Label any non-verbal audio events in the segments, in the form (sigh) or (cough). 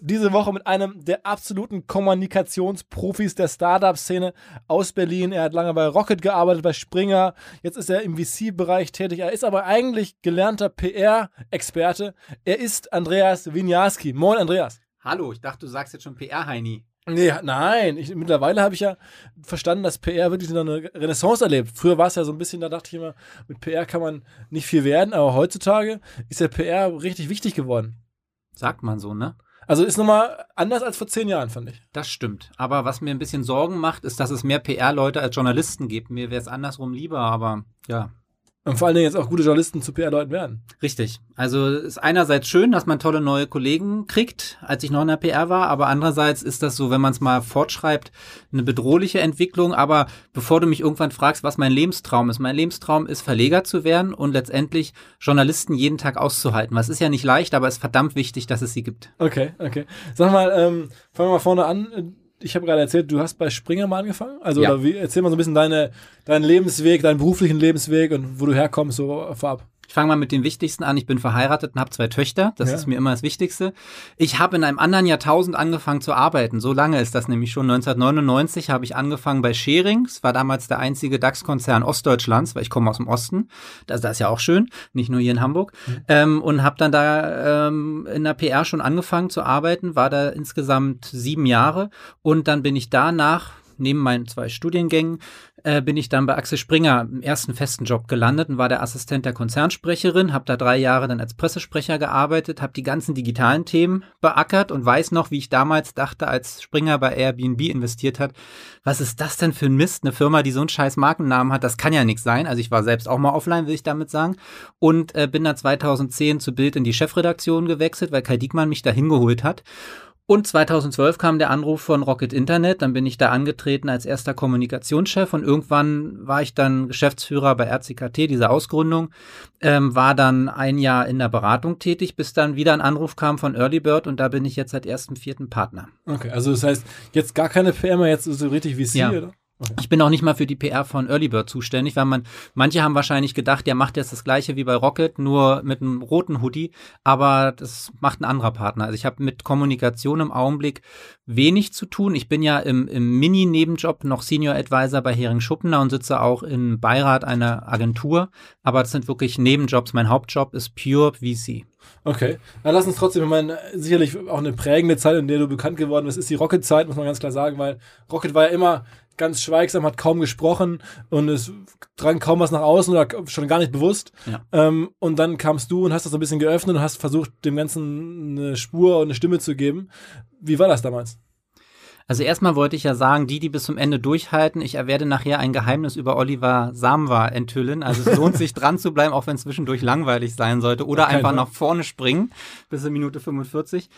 Diese Woche mit einem der absoluten Kommunikationsprofis der Startup-Szene aus Berlin. Er hat lange bei Rocket gearbeitet, bei Springer. Jetzt ist er im VC-Bereich tätig. Er ist aber eigentlich gelernter PR-Experte. Er ist Andreas Winiarski. Moin, Andreas. Hallo, ich dachte, du sagst jetzt schon PR-Heini. Nee, nein. Ich, mittlerweile habe ich ja verstanden, dass PR wirklich eine Renaissance erlebt. Früher war es ja so ein bisschen, da dachte ich immer, mit PR kann man nicht viel werden, aber heutzutage ist der PR richtig wichtig geworden. Sagt man so, ne? Also ist nochmal anders als vor zehn Jahren, fand ich. Das stimmt. Aber was mir ein bisschen Sorgen macht, ist, dass es mehr PR-Leute als Journalisten gibt. Mir wäre es andersrum lieber, aber ja, und vor allen Dingen jetzt auch gute Journalisten zu PR-Leuten werden. Richtig. Also ist einerseits schön, dass man tolle neue Kollegen kriegt, als ich noch in der PR war, aber andererseits ist das so, wenn man es mal fortschreibt, eine bedrohliche Entwicklung. Aber bevor du mich irgendwann fragst, was mein Lebenstraum ist, mein Lebenstraum ist, Verleger zu werden und letztendlich Journalisten jeden Tag auszuhalten. Was ist ja nicht leicht, aber es ist verdammt wichtig, dass es sie gibt. Okay, okay. Sag mal, ähm, fangen wir mal vorne an ich habe gerade erzählt, du hast bei Springer mal angefangen. Also ja. wie, erzähl mal so ein bisschen deine, deinen Lebensweg, deinen beruflichen Lebensweg und wo du herkommst, so vorab. Ich fange mal mit dem Wichtigsten an. Ich bin verheiratet und habe zwei Töchter. Das ja. ist mir immer das Wichtigste. Ich habe in einem anderen Jahrtausend angefangen zu arbeiten. So lange ist das nämlich schon. 1999 habe ich angefangen bei Schering. Es war damals der einzige DAX-Konzern Ostdeutschlands, weil ich komme aus dem Osten. Das, das ist ja auch schön, nicht nur hier in Hamburg. Mhm. Ähm, und habe dann da ähm, in der PR schon angefangen zu arbeiten. War da insgesamt sieben Jahre. Und dann bin ich danach neben meinen zwei Studiengängen äh, bin ich dann bei Axel Springer im ersten festen Job gelandet und war der Assistent der Konzernsprecherin, habe da drei Jahre dann als Pressesprecher gearbeitet, habe die ganzen digitalen Themen beackert und weiß noch, wie ich damals dachte, als Springer bei Airbnb investiert hat, was ist das denn für ein Mist, eine Firma, die so einen scheiß Markennamen hat, das kann ja nichts sein. Also ich war selbst auch mal offline, will ich damit sagen. Und äh, bin dann 2010 zu Bild in die Chefredaktion gewechselt, weil Kai Diekmann mich da hingeholt hat. Und 2012 kam der Anruf von Rocket Internet, dann bin ich da angetreten als erster Kommunikationschef und irgendwann war ich dann Geschäftsführer bei RCKT, dieser Ausgründung, ähm, war dann ein Jahr in der Beratung tätig, bis dann wieder ein Anruf kam von Early Bird und da bin ich jetzt seit ersten vierten Partner. Okay, also das heißt, jetzt gar keine PR mehr, jetzt so richtig wie Sie, ja. oder? Okay. Ich bin auch nicht mal für die PR von Earlybird zuständig, weil man, manche haben wahrscheinlich gedacht, der macht jetzt das gleiche wie bei Rocket, nur mit einem roten Hoodie, aber das macht ein anderer Partner. Also ich habe mit Kommunikation im Augenblick wenig zu tun. Ich bin ja im, im Mini-Nebenjob noch Senior Advisor bei Hering Schuppener und sitze auch im Beirat einer Agentur, aber das sind wirklich Nebenjobs. Mein Hauptjob ist Pure VC. Okay, dann lass uns trotzdem, ich meine, sicherlich auch eine prägende Zeit, in der du bekannt geworden bist, ist die Rocket-Zeit, muss man ganz klar sagen, weil Rocket war ja immer ganz schweigsam, hat kaum gesprochen und es drang kaum was nach außen oder schon gar nicht bewusst. Ja. Ähm, und dann kamst du und hast das so ein bisschen geöffnet und hast versucht, dem Ganzen eine Spur und eine Stimme zu geben. Wie war das damals? Also erstmal wollte ich ja sagen, die, die bis zum Ende durchhalten, ich werde nachher ein Geheimnis über Oliver Samwa enthüllen. Also es lohnt sich (laughs) dran zu bleiben, auch wenn es zwischendurch langweilig sein sollte. Oder einfach Fall. nach vorne springen bis in Minute 45.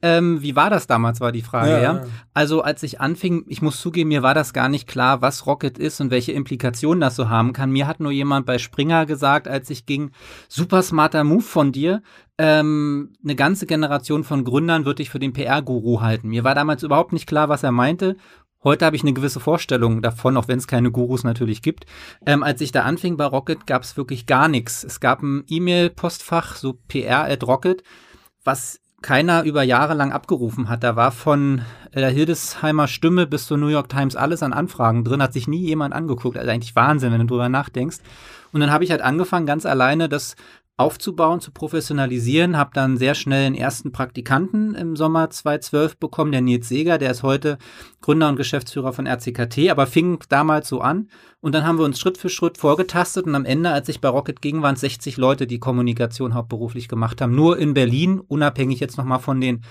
Ähm, wie war das damals, war die Frage, ja, ja. Also als ich anfing, ich muss zugeben, mir war das gar nicht klar, was Rocket ist und welche Implikationen das so haben kann. Mir hat nur jemand bei Springer gesagt, als ich ging, super smarter Move von dir ähm, eine ganze Generation von Gründern wird dich für den PR-Guru halten. Mir war damals überhaupt nicht klar, was er meinte. Heute habe ich eine gewisse Vorstellung davon, auch wenn es keine Gurus natürlich gibt. Ähm, als ich da anfing bei Rocket, gab es wirklich gar nichts. Es gab ein E-Mail-Postfach, so PR at Rocket, was keiner über Jahre lang abgerufen hat. Da war von der Hildesheimer Stimme bis zur New York Times alles an Anfragen drin, hat sich nie jemand angeguckt. Also eigentlich Wahnsinn, wenn du drüber nachdenkst. Und dann habe ich halt angefangen, ganz alleine das aufzubauen, zu professionalisieren. Habe dann sehr schnell einen ersten Praktikanten im Sommer 2012 bekommen, der Nils Seger, der ist heute Gründer und Geschäftsführer von RCKT, aber fing damals so an. Und dann haben wir uns Schritt für Schritt vorgetastet und am Ende, als ich bei Rocket ging, waren es 60 Leute, die Kommunikation hauptberuflich gemacht haben. Nur in Berlin, unabhängig jetzt nochmal von den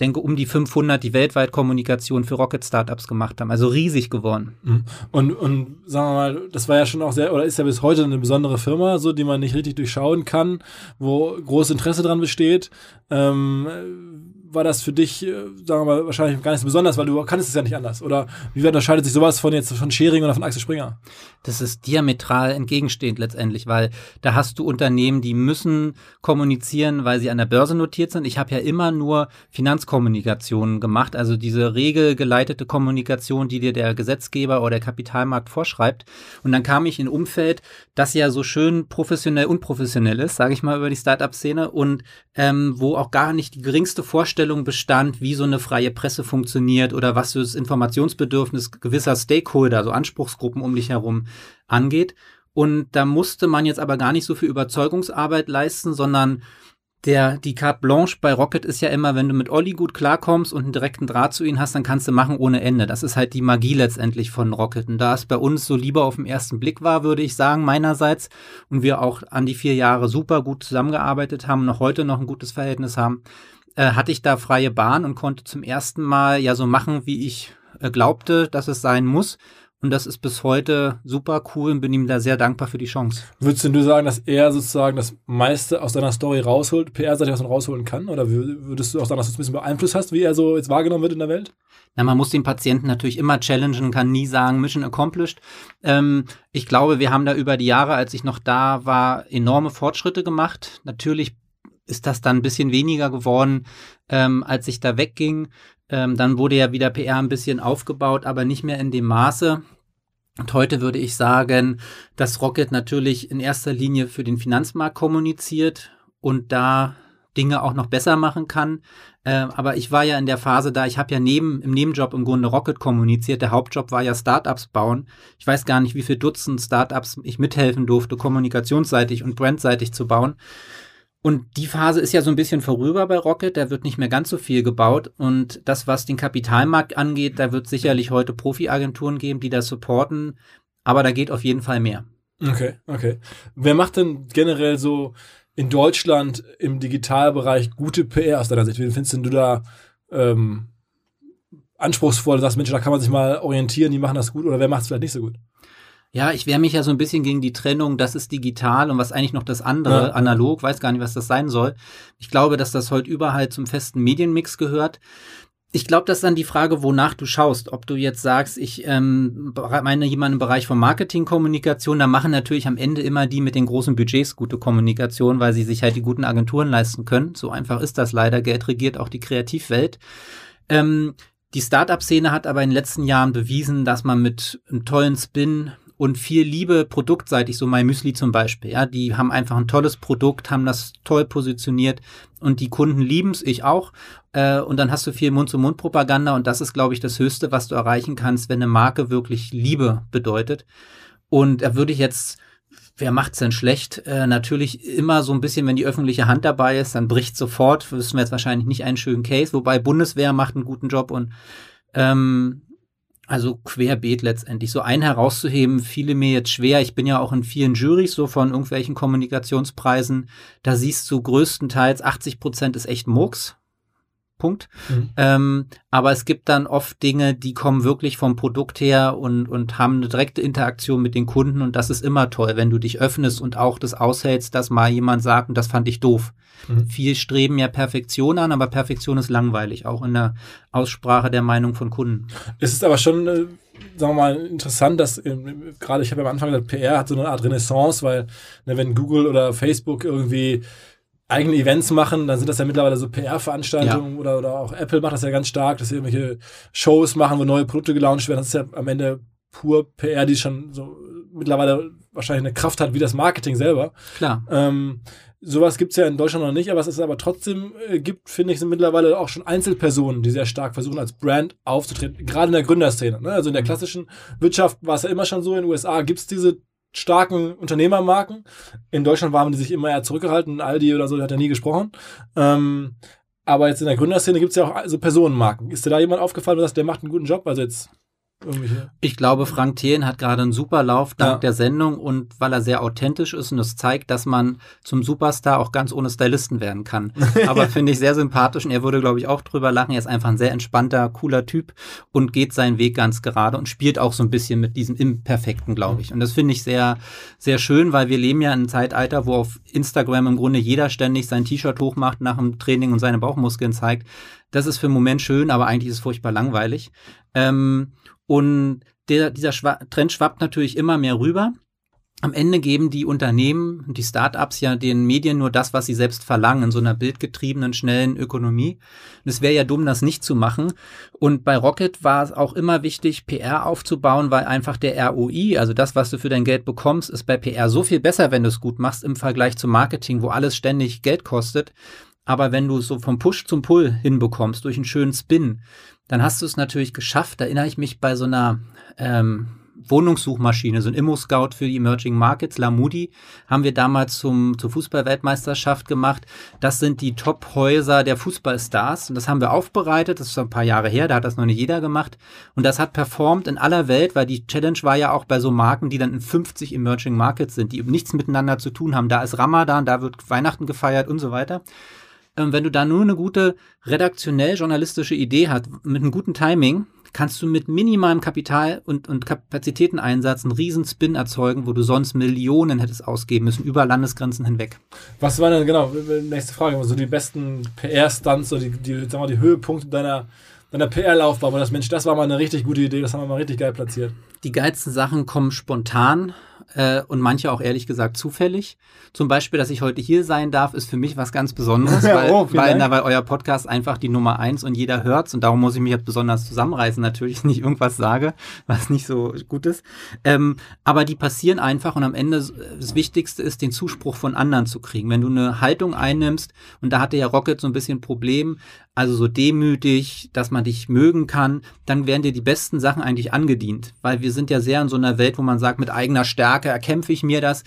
denke, um die 500, die weltweit Kommunikation für Rocket Startups gemacht haben. Also riesig geworden. Mhm. Und, und sagen wir mal, das war ja schon auch sehr, oder ist ja bis heute eine besondere Firma, so, die man nicht richtig durchschauen kann, wo großes Interesse dran besteht. Ähm, war das für dich, äh, sagen wir mal, wahrscheinlich gar nicht so besonders, weil du kannst es ja nicht anders. Oder wie unterscheidet sich sowas von jetzt von Schering oder von Axel Springer? Das ist diametral entgegenstehend letztendlich, weil da hast du Unternehmen, die müssen kommunizieren, weil sie an der Börse notiert sind. Ich habe ja immer nur Finanzkommunikation gemacht, also diese regelgeleitete Kommunikation, die dir der Gesetzgeber oder der Kapitalmarkt vorschreibt. Und dann kam ich in ein Umfeld, das ja so schön professionell unprofessionell ist, sage ich mal über die Startup-Szene und ähm, wo auch gar nicht die geringste Vorstellung bestand, wie so eine freie Presse funktioniert oder was das Informationsbedürfnis gewisser Stakeholder, so Anspruchsgruppen um dich herum angeht. Und da musste man jetzt aber gar nicht so viel Überzeugungsarbeit leisten, sondern der, die Carte Blanche bei Rocket ist ja immer, wenn du mit Olli gut klarkommst und einen direkten Draht zu ihm hast, dann kannst du machen ohne Ende. Das ist halt die Magie letztendlich von Rocket. Und da es bei uns so lieber auf den ersten Blick war, würde ich sagen, meinerseits, und wir auch an die vier Jahre super gut zusammengearbeitet haben, noch heute noch ein gutes Verhältnis haben, äh, hatte ich da freie Bahn und konnte zum ersten Mal ja so machen, wie ich äh, glaubte, dass es sein muss. Und das ist bis heute super cool und bin ihm da sehr dankbar für die Chance. Würdest du sagen, dass er sozusagen das meiste aus deiner Story rausholt, PR-seitig was man rausholen kann? Oder würdest du auch sagen, dass du ein bisschen Beeinflusst hast, wie er so jetzt wahrgenommen wird in der Welt? Na, man muss den Patienten natürlich immer challengen und kann nie sagen, Mission accomplished. Ähm, ich glaube, wir haben da über die Jahre, als ich noch da war, enorme Fortschritte gemacht. Natürlich ist das dann ein bisschen weniger geworden, ähm, als ich da wegging. Ähm, dann wurde ja wieder PR ein bisschen aufgebaut, aber nicht mehr in dem Maße. Und heute würde ich sagen, dass Rocket natürlich in erster Linie für den Finanzmarkt kommuniziert und da Dinge auch noch besser machen kann. Äh, aber ich war ja in der Phase da, ich habe ja neben im Nebenjob im Grunde Rocket kommuniziert. Der Hauptjob war ja Startups bauen. Ich weiß gar nicht, wie viele Dutzend Startups ich mithelfen durfte, kommunikationsseitig und brandseitig zu bauen. Und die Phase ist ja so ein bisschen vorüber bei Rocket, da wird nicht mehr ganz so viel gebaut. Und das, was den Kapitalmarkt angeht, da wird sicherlich heute Profi-Agenturen geben, die das supporten. Aber da geht auf jeden Fall mehr. Okay, okay. Wer macht denn generell so in Deutschland im Digitalbereich gute PR aus deiner Sicht? Wen findest du da ähm, anspruchsvoll? Du sagst, Mensch, da kann man sich mal orientieren, die machen das gut oder wer macht es vielleicht nicht so gut? Ja, ich wehre mich ja so ein bisschen gegen die Trennung, das ist digital und was eigentlich noch das andere, ja. analog, weiß gar nicht, was das sein soll. Ich glaube, dass das heute überall zum festen Medienmix gehört. Ich glaube, das ist dann die Frage, wonach du schaust. Ob du jetzt sagst, ich ähm, meine jemanden im Bereich von Marketingkommunikation, da machen natürlich am Ende immer die mit den großen Budgets gute Kommunikation, weil sie sich halt die guten Agenturen leisten können. So einfach ist das leider. Geld regiert auch die Kreativwelt. Ähm, die Startup-Szene hat aber in den letzten Jahren bewiesen, dass man mit einem tollen Spin, und viel Liebe produktseitig, so My Müsli zum Beispiel. Ja, die haben einfach ein tolles Produkt, haben das toll positioniert und die Kunden lieben's, ich auch. Äh, und dann hast du viel Mund-zu-Mund-Propaganda und das ist, glaube ich, das Höchste, was du erreichen kannst, wenn eine Marke wirklich Liebe bedeutet. Und da würde ich jetzt Wer macht's denn schlecht? Äh, natürlich immer so ein bisschen, wenn die öffentliche Hand dabei ist, dann bricht sofort. Wissen wir jetzt wahrscheinlich nicht einen schönen Case, wobei Bundeswehr macht einen guten Job und ähm, also querbeet letztendlich. So einen herauszuheben, fiele mir jetzt schwer. Ich bin ja auch in vielen Jurys, so von irgendwelchen Kommunikationspreisen. Da siehst du größtenteils 80 Prozent ist echt Murks. Punkt. Mhm. Ähm, aber es gibt dann oft Dinge, die kommen wirklich vom Produkt her und, und haben eine direkte Interaktion mit den Kunden und das ist immer toll, wenn du dich öffnest und auch das aushältst, dass mal jemand sagt, und das fand ich doof. Mhm. Viel streben ja Perfektion an, aber Perfektion ist langweilig, auch in der Aussprache der Meinung von Kunden. Es ist aber schon, äh, sagen wir mal, interessant, dass äh, gerade ich habe am Anfang gesagt, PR hat so eine Art Renaissance, weil ne, wenn Google oder Facebook irgendwie eigene Events machen, dann sind das ja mittlerweile so PR-Veranstaltungen ja. oder, oder auch Apple macht das ja ganz stark, dass sie irgendwelche Shows machen, wo neue Produkte gelauncht werden. Das ist ja am Ende pur PR, die schon so mittlerweile wahrscheinlich eine Kraft hat wie das Marketing selber. Klar. Ähm, sowas gibt's ja in Deutschland noch nicht, aber was es aber trotzdem äh, gibt, finde ich, sind mittlerweile auch schon Einzelpersonen, die sehr stark versuchen, als Brand aufzutreten, gerade in der Gründerszene. Ne? Also in der mhm. klassischen Wirtschaft war es ja immer schon so, in den USA gibt's diese starken Unternehmermarken. In Deutschland waren die sich immer eher zurückgehalten. Aldi oder so hat ja nie gesprochen. Ähm, aber jetzt in der Gründerszene gibt es ja auch so Personenmarken. Ist dir da jemand aufgefallen, dass der macht einen guten Job? Also jetzt Ich glaube, Frank Thelen hat gerade einen super Lauf dank ja. der Sendung und weil er sehr authentisch ist und es zeigt, dass man zum Superstar auch ganz ohne Stylisten werden kann. (laughs) Aber finde ich sehr sympathisch und er würde, glaube ich, auch drüber lachen. Er ist einfach ein sehr entspannter, cooler Typ und geht seinen Weg ganz gerade und spielt auch so ein bisschen mit diesem Imperfekten, glaube ich. Und das finde ich sehr, sehr schön, weil wir leben ja in einem Zeitalter, wo auf Instagram im Grunde jeder ständig sein T-Shirt hochmacht nach dem Training und seine Bauchmuskeln zeigt. Das ist für einen Moment schön, aber eigentlich ist es furchtbar langweilig. Ähm, und der, dieser Schwa Trend schwappt natürlich immer mehr rüber. Am Ende geben die Unternehmen, die Startups ja den Medien nur das, was sie selbst verlangen, in so einer bildgetriebenen, schnellen Ökonomie. Und es wäre ja dumm, das nicht zu machen. Und bei Rocket war es auch immer wichtig, PR aufzubauen, weil einfach der ROI, also das, was du für dein Geld bekommst, ist bei PR so viel besser, wenn du es gut machst im Vergleich zum Marketing, wo alles ständig Geld kostet. Aber wenn du es so vom Push zum Pull hinbekommst, durch einen schönen Spin, dann hast du es natürlich geschafft. Da erinnere ich mich bei so einer ähm, Wohnungssuchmaschine, so ein Immo-Scout für die Emerging Markets, Lamudi, haben wir damals zum, zur Fußballweltmeisterschaft gemacht. Das sind die Top-Häuser der Fußballstars und das haben wir aufbereitet. Das ist ein paar Jahre her, da hat das noch nicht jeder gemacht. Und das hat performt in aller Welt, weil die Challenge war ja auch bei so Marken, die dann in 50 Emerging Markets sind, die nichts miteinander zu tun haben. Da ist Ramadan, da wird Weihnachten gefeiert und so weiter wenn du da nur eine gute redaktionell-journalistische Idee hast, mit einem guten Timing, kannst du mit minimalem Kapital und, und Kapazitäteneinsatz einen riesen Spin erzeugen, wo du sonst Millionen hättest ausgeben müssen, über Landesgrenzen hinweg. Was waren denn, genau, nächste Frage, so also die besten PR-Stunts, so die, die, sag mal, die Höhepunkte deiner, deiner PR-Laufbahn, wo das Mensch, das war mal eine richtig gute Idee, das haben wir mal richtig geil platziert. Die geilsten Sachen kommen spontan äh, und manche auch ehrlich gesagt zufällig. Zum Beispiel, dass ich heute hier sein darf, ist für mich was ganz Besonderes, (laughs) weil, oh, weil, na, weil euer Podcast einfach die Nummer eins und jeder hört's und darum muss ich mich jetzt besonders zusammenreißen, natürlich (laughs) nicht irgendwas sage, was nicht so gut ist. Ähm, aber die passieren einfach und am Ende das Wichtigste ist, den Zuspruch von anderen zu kriegen. Wenn du eine Haltung einnimmst, und da hatte ja Rocket so ein bisschen Problem, also so demütig, dass man dich mögen kann, dann werden dir die besten Sachen eigentlich angedient, weil wir sind ja sehr in so einer Welt, wo man sagt, mit eigener Stärke erkämpfe ich mir das.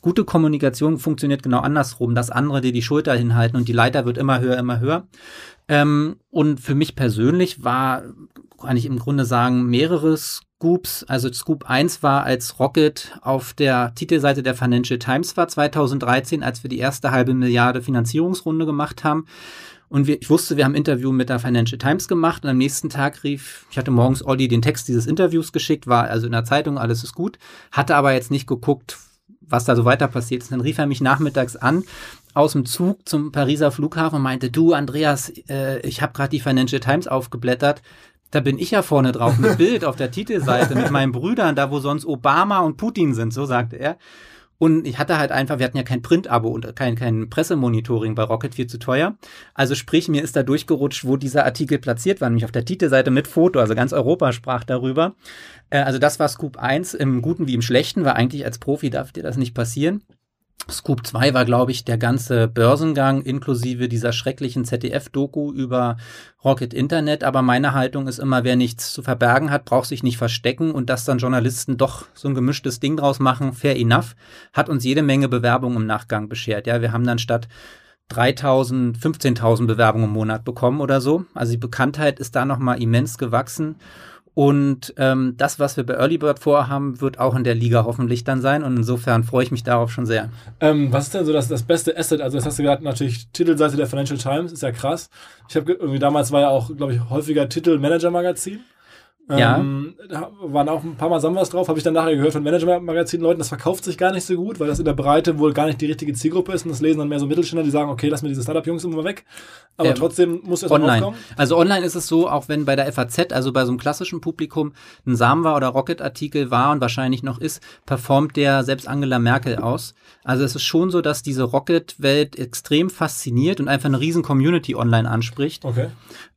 Gute Kommunikation funktioniert genau andersrum, dass andere dir die Schulter hinhalten und die Leiter wird immer höher, immer höher. Ähm, und für mich persönlich war, kann ich im Grunde sagen, mehrere Scoops. Also Scoop 1 war, als Rocket auf der Titelseite der Financial Times war 2013, als wir die erste halbe Milliarde Finanzierungsrunde gemacht haben. Und wir, ich wusste, wir haben ein Interview mit der Financial Times gemacht und am nächsten Tag rief, ich hatte morgens Olli den Text dieses Interviews geschickt, war also in der Zeitung, alles ist gut, hatte aber jetzt nicht geguckt, was da so weiter passiert ist. Dann rief er mich nachmittags an aus dem Zug zum Pariser Flughafen und meinte, du Andreas, äh, ich habe gerade die Financial Times aufgeblättert. Da bin ich ja vorne drauf mit (laughs) Bild auf der Titelseite mit meinen Brüdern, da wo sonst Obama und Putin sind, so sagte er. Und ich hatte halt einfach, wir hatten ja kein Print-Abo und kein, kein Pressemonitoring bei Rocket, viel zu teuer. Also sprich, mir ist da durchgerutscht, wo dieser Artikel platziert war, nämlich auf der Titelseite mit Foto, also ganz Europa sprach darüber. Äh, also das war Scoop 1 im Guten wie im Schlechten, weil eigentlich als Profi darf dir das nicht passieren. Scoop 2 war, glaube ich, der ganze Börsengang inklusive dieser schrecklichen ZDF-Doku über Rocket Internet. Aber meine Haltung ist immer, wer nichts zu verbergen hat, braucht sich nicht verstecken und dass dann Journalisten doch so ein gemischtes Ding draus machen, fair enough, hat uns jede Menge Bewerbungen im Nachgang beschert. Ja, wir haben dann statt 3000, 15.000 Bewerbungen im Monat bekommen oder so. Also die Bekanntheit ist da nochmal immens gewachsen. Und ähm, das, was wir bei Early Bird vorhaben, wird auch in der Liga hoffentlich dann sein. Und insofern freue ich mich darauf schon sehr. Ähm, was ist denn so das, das beste Asset? Also, das hast du gerade natürlich Titelseite der Financial Times, ist ja krass. Ich habe irgendwie damals war ja auch, glaube ich, häufiger Titel Manager Magazin. Ja. Ähm, da waren auch ein paar Mal Samwas drauf, habe ich dann nachher gehört von Manager-Magazin-Leuten, das verkauft sich gar nicht so gut, weil das in der Breite wohl gar nicht die richtige Zielgruppe ist und das lesen dann mehr so Mittelständler, die sagen, okay, lass mir diese Startup-Jungs immer weg. Aber ähm, trotzdem muss es online. Aufkommen. Also online ist es so, auch wenn bei der FAZ, also bei so einem klassischen Publikum, ein Samwa oder Rocket-Artikel war und wahrscheinlich noch ist, performt der selbst Angela Merkel aus. Also es ist schon so, dass diese Rocket-Welt extrem fasziniert und einfach eine riesen Community online anspricht. Okay.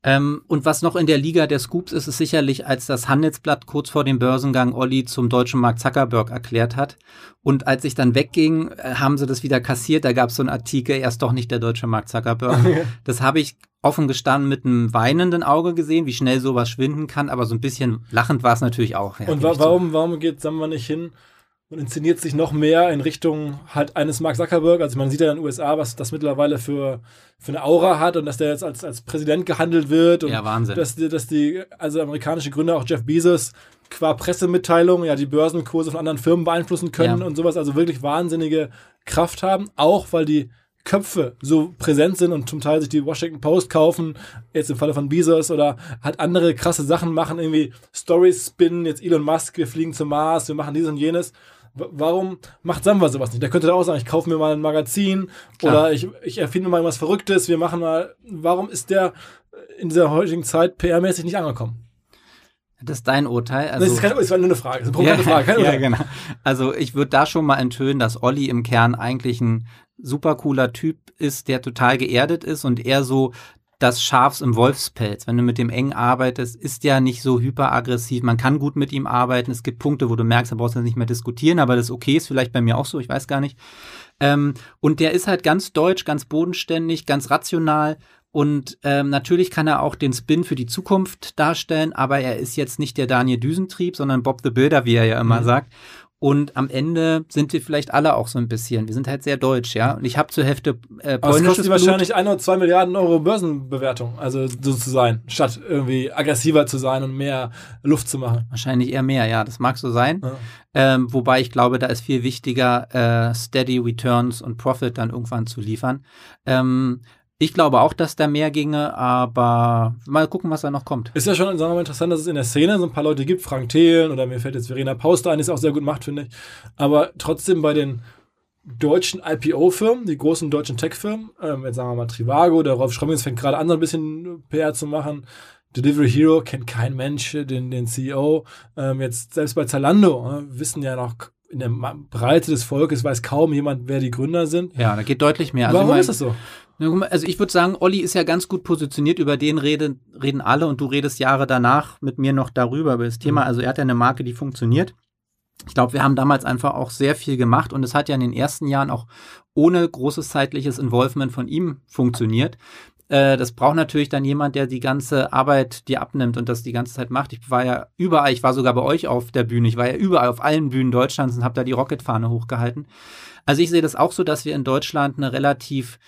Ähm, und was noch in der Liga der Scoops ist, ist sicherlich, als das Handelsblatt kurz vor dem Börsengang Olli zum deutschen Mark Zuckerberg erklärt hat. Und als ich dann wegging, äh, haben sie das wieder kassiert. Da gab es so einen Artikel, er ist doch nicht der deutsche Mark Zuckerberg. (laughs) das habe ich offen gestanden mit einem weinenden Auge gesehen, wie schnell sowas schwinden kann, aber so ein bisschen lachend war es natürlich auch. Ja, und wa warum, warum geht Samba nicht hin und inszeniert sich noch mehr in Richtung halt eines Mark Zuckerberg. Also man sieht ja in den USA, was das mittlerweile für, für eine Aura hat und dass der jetzt als, als Präsident gehandelt wird. Und ja, Wahnsinn. Dass, dass die, also amerikanische Gründer, auch Jeff Bezos, qua Pressemitteilung ja die Börsenkurse von anderen Firmen beeinflussen können ja. und sowas, also wirklich wahnsinnige Kraft haben, auch weil die Köpfe so präsent sind und zum Teil sich die Washington Post kaufen, jetzt im Falle von Bezos oder halt andere krasse Sachen machen, irgendwie Stories spinnen, jetzt Elon Musk, wir fliegen zum Mars, wir machen dies und jenes. Warum macht Samba sowas nicht? Der könnte da auch sagen, ich kaufe mir mal ein Magazin Klar. oder ich, ich erfinde mal irgendwas Verrücktes, wir machen mal. Warum ist der in dieser heutigen Zeit PR-mäßig nicht angekommen? Das ist dein Urteil. Also, das ist keine, das war nur eine Frage. Das ist eine ja, Frage. Keine (laughs) ja, genau. Also ich würde da schon mal enthüllen, dass Olli im Kern eigentlich ein super cooler Typ ist, der total geerdet ist und eher so das Schafs im Wolfspelz. Wenn du mit dem eng arbeitest, ist der nicht so hyperaggressiv. Man kann gut mit ihm arbeiten. Es gibt Punkte, wo du merkst, da brauchst du nicht mehr diskutieren, aber das ist okay, ist vielleicht bei mir auch so, ich weiß gar nicht. Ähm, und der ist halt ganz deutsch, ganz bodenständig, ganz rational und ähm, natürlich kann er auch den Spin für die Zukunft darstellen, aber er ist jetzt nicht der Daniel Düsentrieb, sondern Bob the Builder, wie er ja immer mhm. sagt. Und am Ende sind wir vielleicht alle auch so ein bisschen. Wir sind halt sehr deutsch, ja. Und ich habe zur Hälfte äh, polnisches Aber es kostet wahrscheinlich ein oder zwei Milliarden Euro Börsenbewertung, also so zu sein, statt irgendwie aggressiver zu sein und mehr Luft zu machen. Wahrscheinlich eher mehr, ja. Das mag so sein. Ja. Ähm, wobei ich glaube, da ist viel wichtiger, äh, Steady Returns und Profit dann irgendwann zu liefern. Ähm, ich glaube auch, dass da mehr ginge, aber mal gucken, was da noch kommt. Ist ja schon sagen wir mal, interessant, dass es in der Szene so ein paar Leute gibt, Frank Thelen oder mir fällt jetzt Verena Pauster ein, die es auch sehr gut macht, finde ich. Aber trotzdem bei den deutschen IPO-Firmen, die großen deutschen Tech-Firmen, ähm, jetzt sagen wir mal Trivago, der Rolf Schrömmings fängt gerade an, so ein bisschen PR zu machen. Delivery Hero kennt kein Mensch, den, den CEO. Ähm, jetzt selbst bei Zalando äh, wissen ja noch in der Breite des Volkes weiß kaum jemand, wer die Gründer sind. Ja, da geht deutlich mehr. Also Warum mein, ist das so? Also ich würde sagen, Olli ist ja ganz gut positioniert, über den reden, reden alle und du redest Jahre danach mit mir noch darüber, über das Thema. Mhm. Also er hat ja eine Marke, die funktioniert. Ich glaube, wir haben damals einfach auch sehr viel gemacht und es hat ja in den ersten Jahren auch ohne großes zeitliches Involvement von ihm funktioniert. Äh, das braucht natürlich dann jemand, der die ganze Arbeit dir abnimmt und das die ganze Zeit macht. Ich war ja überall, ich war sogar bei euch auf der Bühne, ich war ja überall auf allen Bühnen Deutschlands und habe da die Rocketfahne hochgehalten. Also ich sehe das auch so, dass wir in Deutschland eine relativ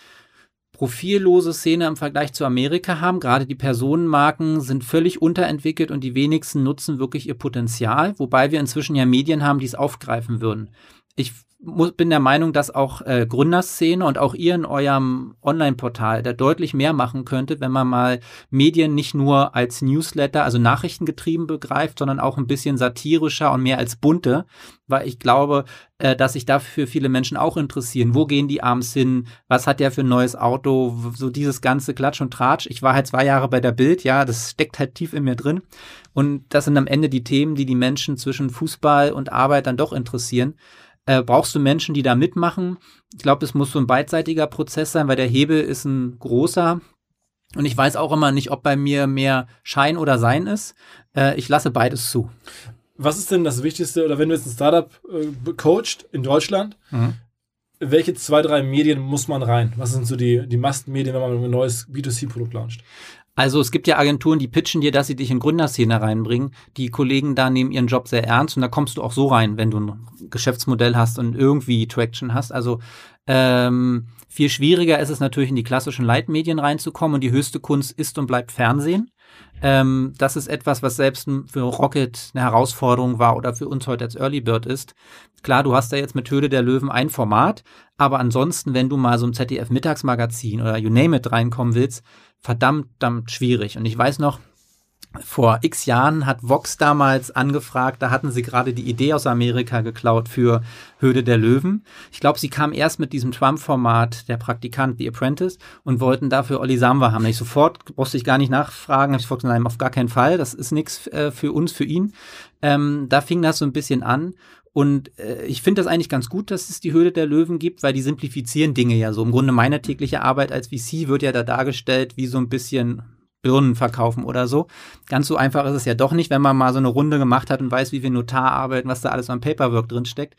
profillose Szene im Vergleich zu Amerika haben. Gerade die Personenmarken sind völlig unterentwickelt und die wenigsten nutzen wirklich ihr Potenzial, wobei wir inzwischen ja Medien haben, die es aufgreifen würden. Ich bin der Meinung, dass auch äh, Gründerszene und auch ihr in eurem Online-Portal da deutlich mehr machen könntet, wenn man mal Medien nicht nur als Newsletter, also nachrichtengetrieben begreift, sondern auch ein bisschen satirischer und mehr als bunte, weil ich glaube, äh, dass sich dafür viele Menschen auch interessieren. Wo gehen die abends hin? Was hat der für ein neues Auto? So dieses ganze Klatsch und Tratsch. Ich war halt zwei Jahre bei der Bild, ja, das steckt halt tief in mir drin. Und das sind am Ende die Themen, die die Menschen zwischen Fußball und Arbeit dann doch interessieren äh, brauchst du Menschen, die da mitmachen. Ich glaube, es muss so ein beidseitiger Prozess sein, weil der Hebel ist ein großer. Und ich weiß auch immer nicht, ob bei mir mehr Schein oder Sein ist. Äh, ich lasse beides zu. Was ist denn das Wichtigste, oder wenn du jetzt ein Startup äh, coacht in Deutschland, mhm. welche zwei, drei Medien muss man rein? Was sind so die, die Must-Medien, wenn man ein neues B2C-Produkt launcht? Also es gibt ja Agenturen, die pitchen dir, dass sie dich in Gründerszene reinbringen. Die Kollegen da nehmen ihren Job sehr ernst und da kommst du auch so rein, wenn du ein Geschäftsmodell hast und irgendwie Traction hast. Also ähm, viel schwieriger ist es natürlich in die klassischen Leitmedien reinzukommen und die höchste Kunst ist und bleibt Fernsehen. Ähm, das ist etwas, was selbst für Rocket eine Herausforderung war oder für uns heute als Early Bird ist. Klar, du hast da jetzt mit Höhle der Löwen ein Format, aber ansonsten, wenn du mal so ein ZDF Mittagsmagazin oder You Name It reinkommen willst, verdammt, verdammt schwierig. Und ich weiß noch, vor x Jahren hat Vox damals angefragt, da hatten sie gerade die Idee aus Amerika geklaut für Höhle der Löwen. Ich glaube, sie kam erst mit diesem Trump-Format, der Praktikant, The Apprentice, und wollten dafür Olli Samba haben. Ich sofort, brauchte ich gar nicht nachfragen, habe ich gesagt, nein, auf gar keinen Fall, das ist nichts äh, für uns, für ihn. Ähm, da fing das so ein bisschen an und äh, ich finde das eigentlich ganz gut, dass es die Höhle der Löwen gibt, weil die simplifizieren Dinge ja so. Im Grunde meine tägliche Arbeit als VC wird ja da dargestellt wie so ein bisschen Birnen verkaufen oder so. Ganz so einfach ist es ja doch nicht, wenn man mal so eine Runde gemacht hat und weiß, wie wir Notar arbeiten, was da alles am Paperwork drin steckt.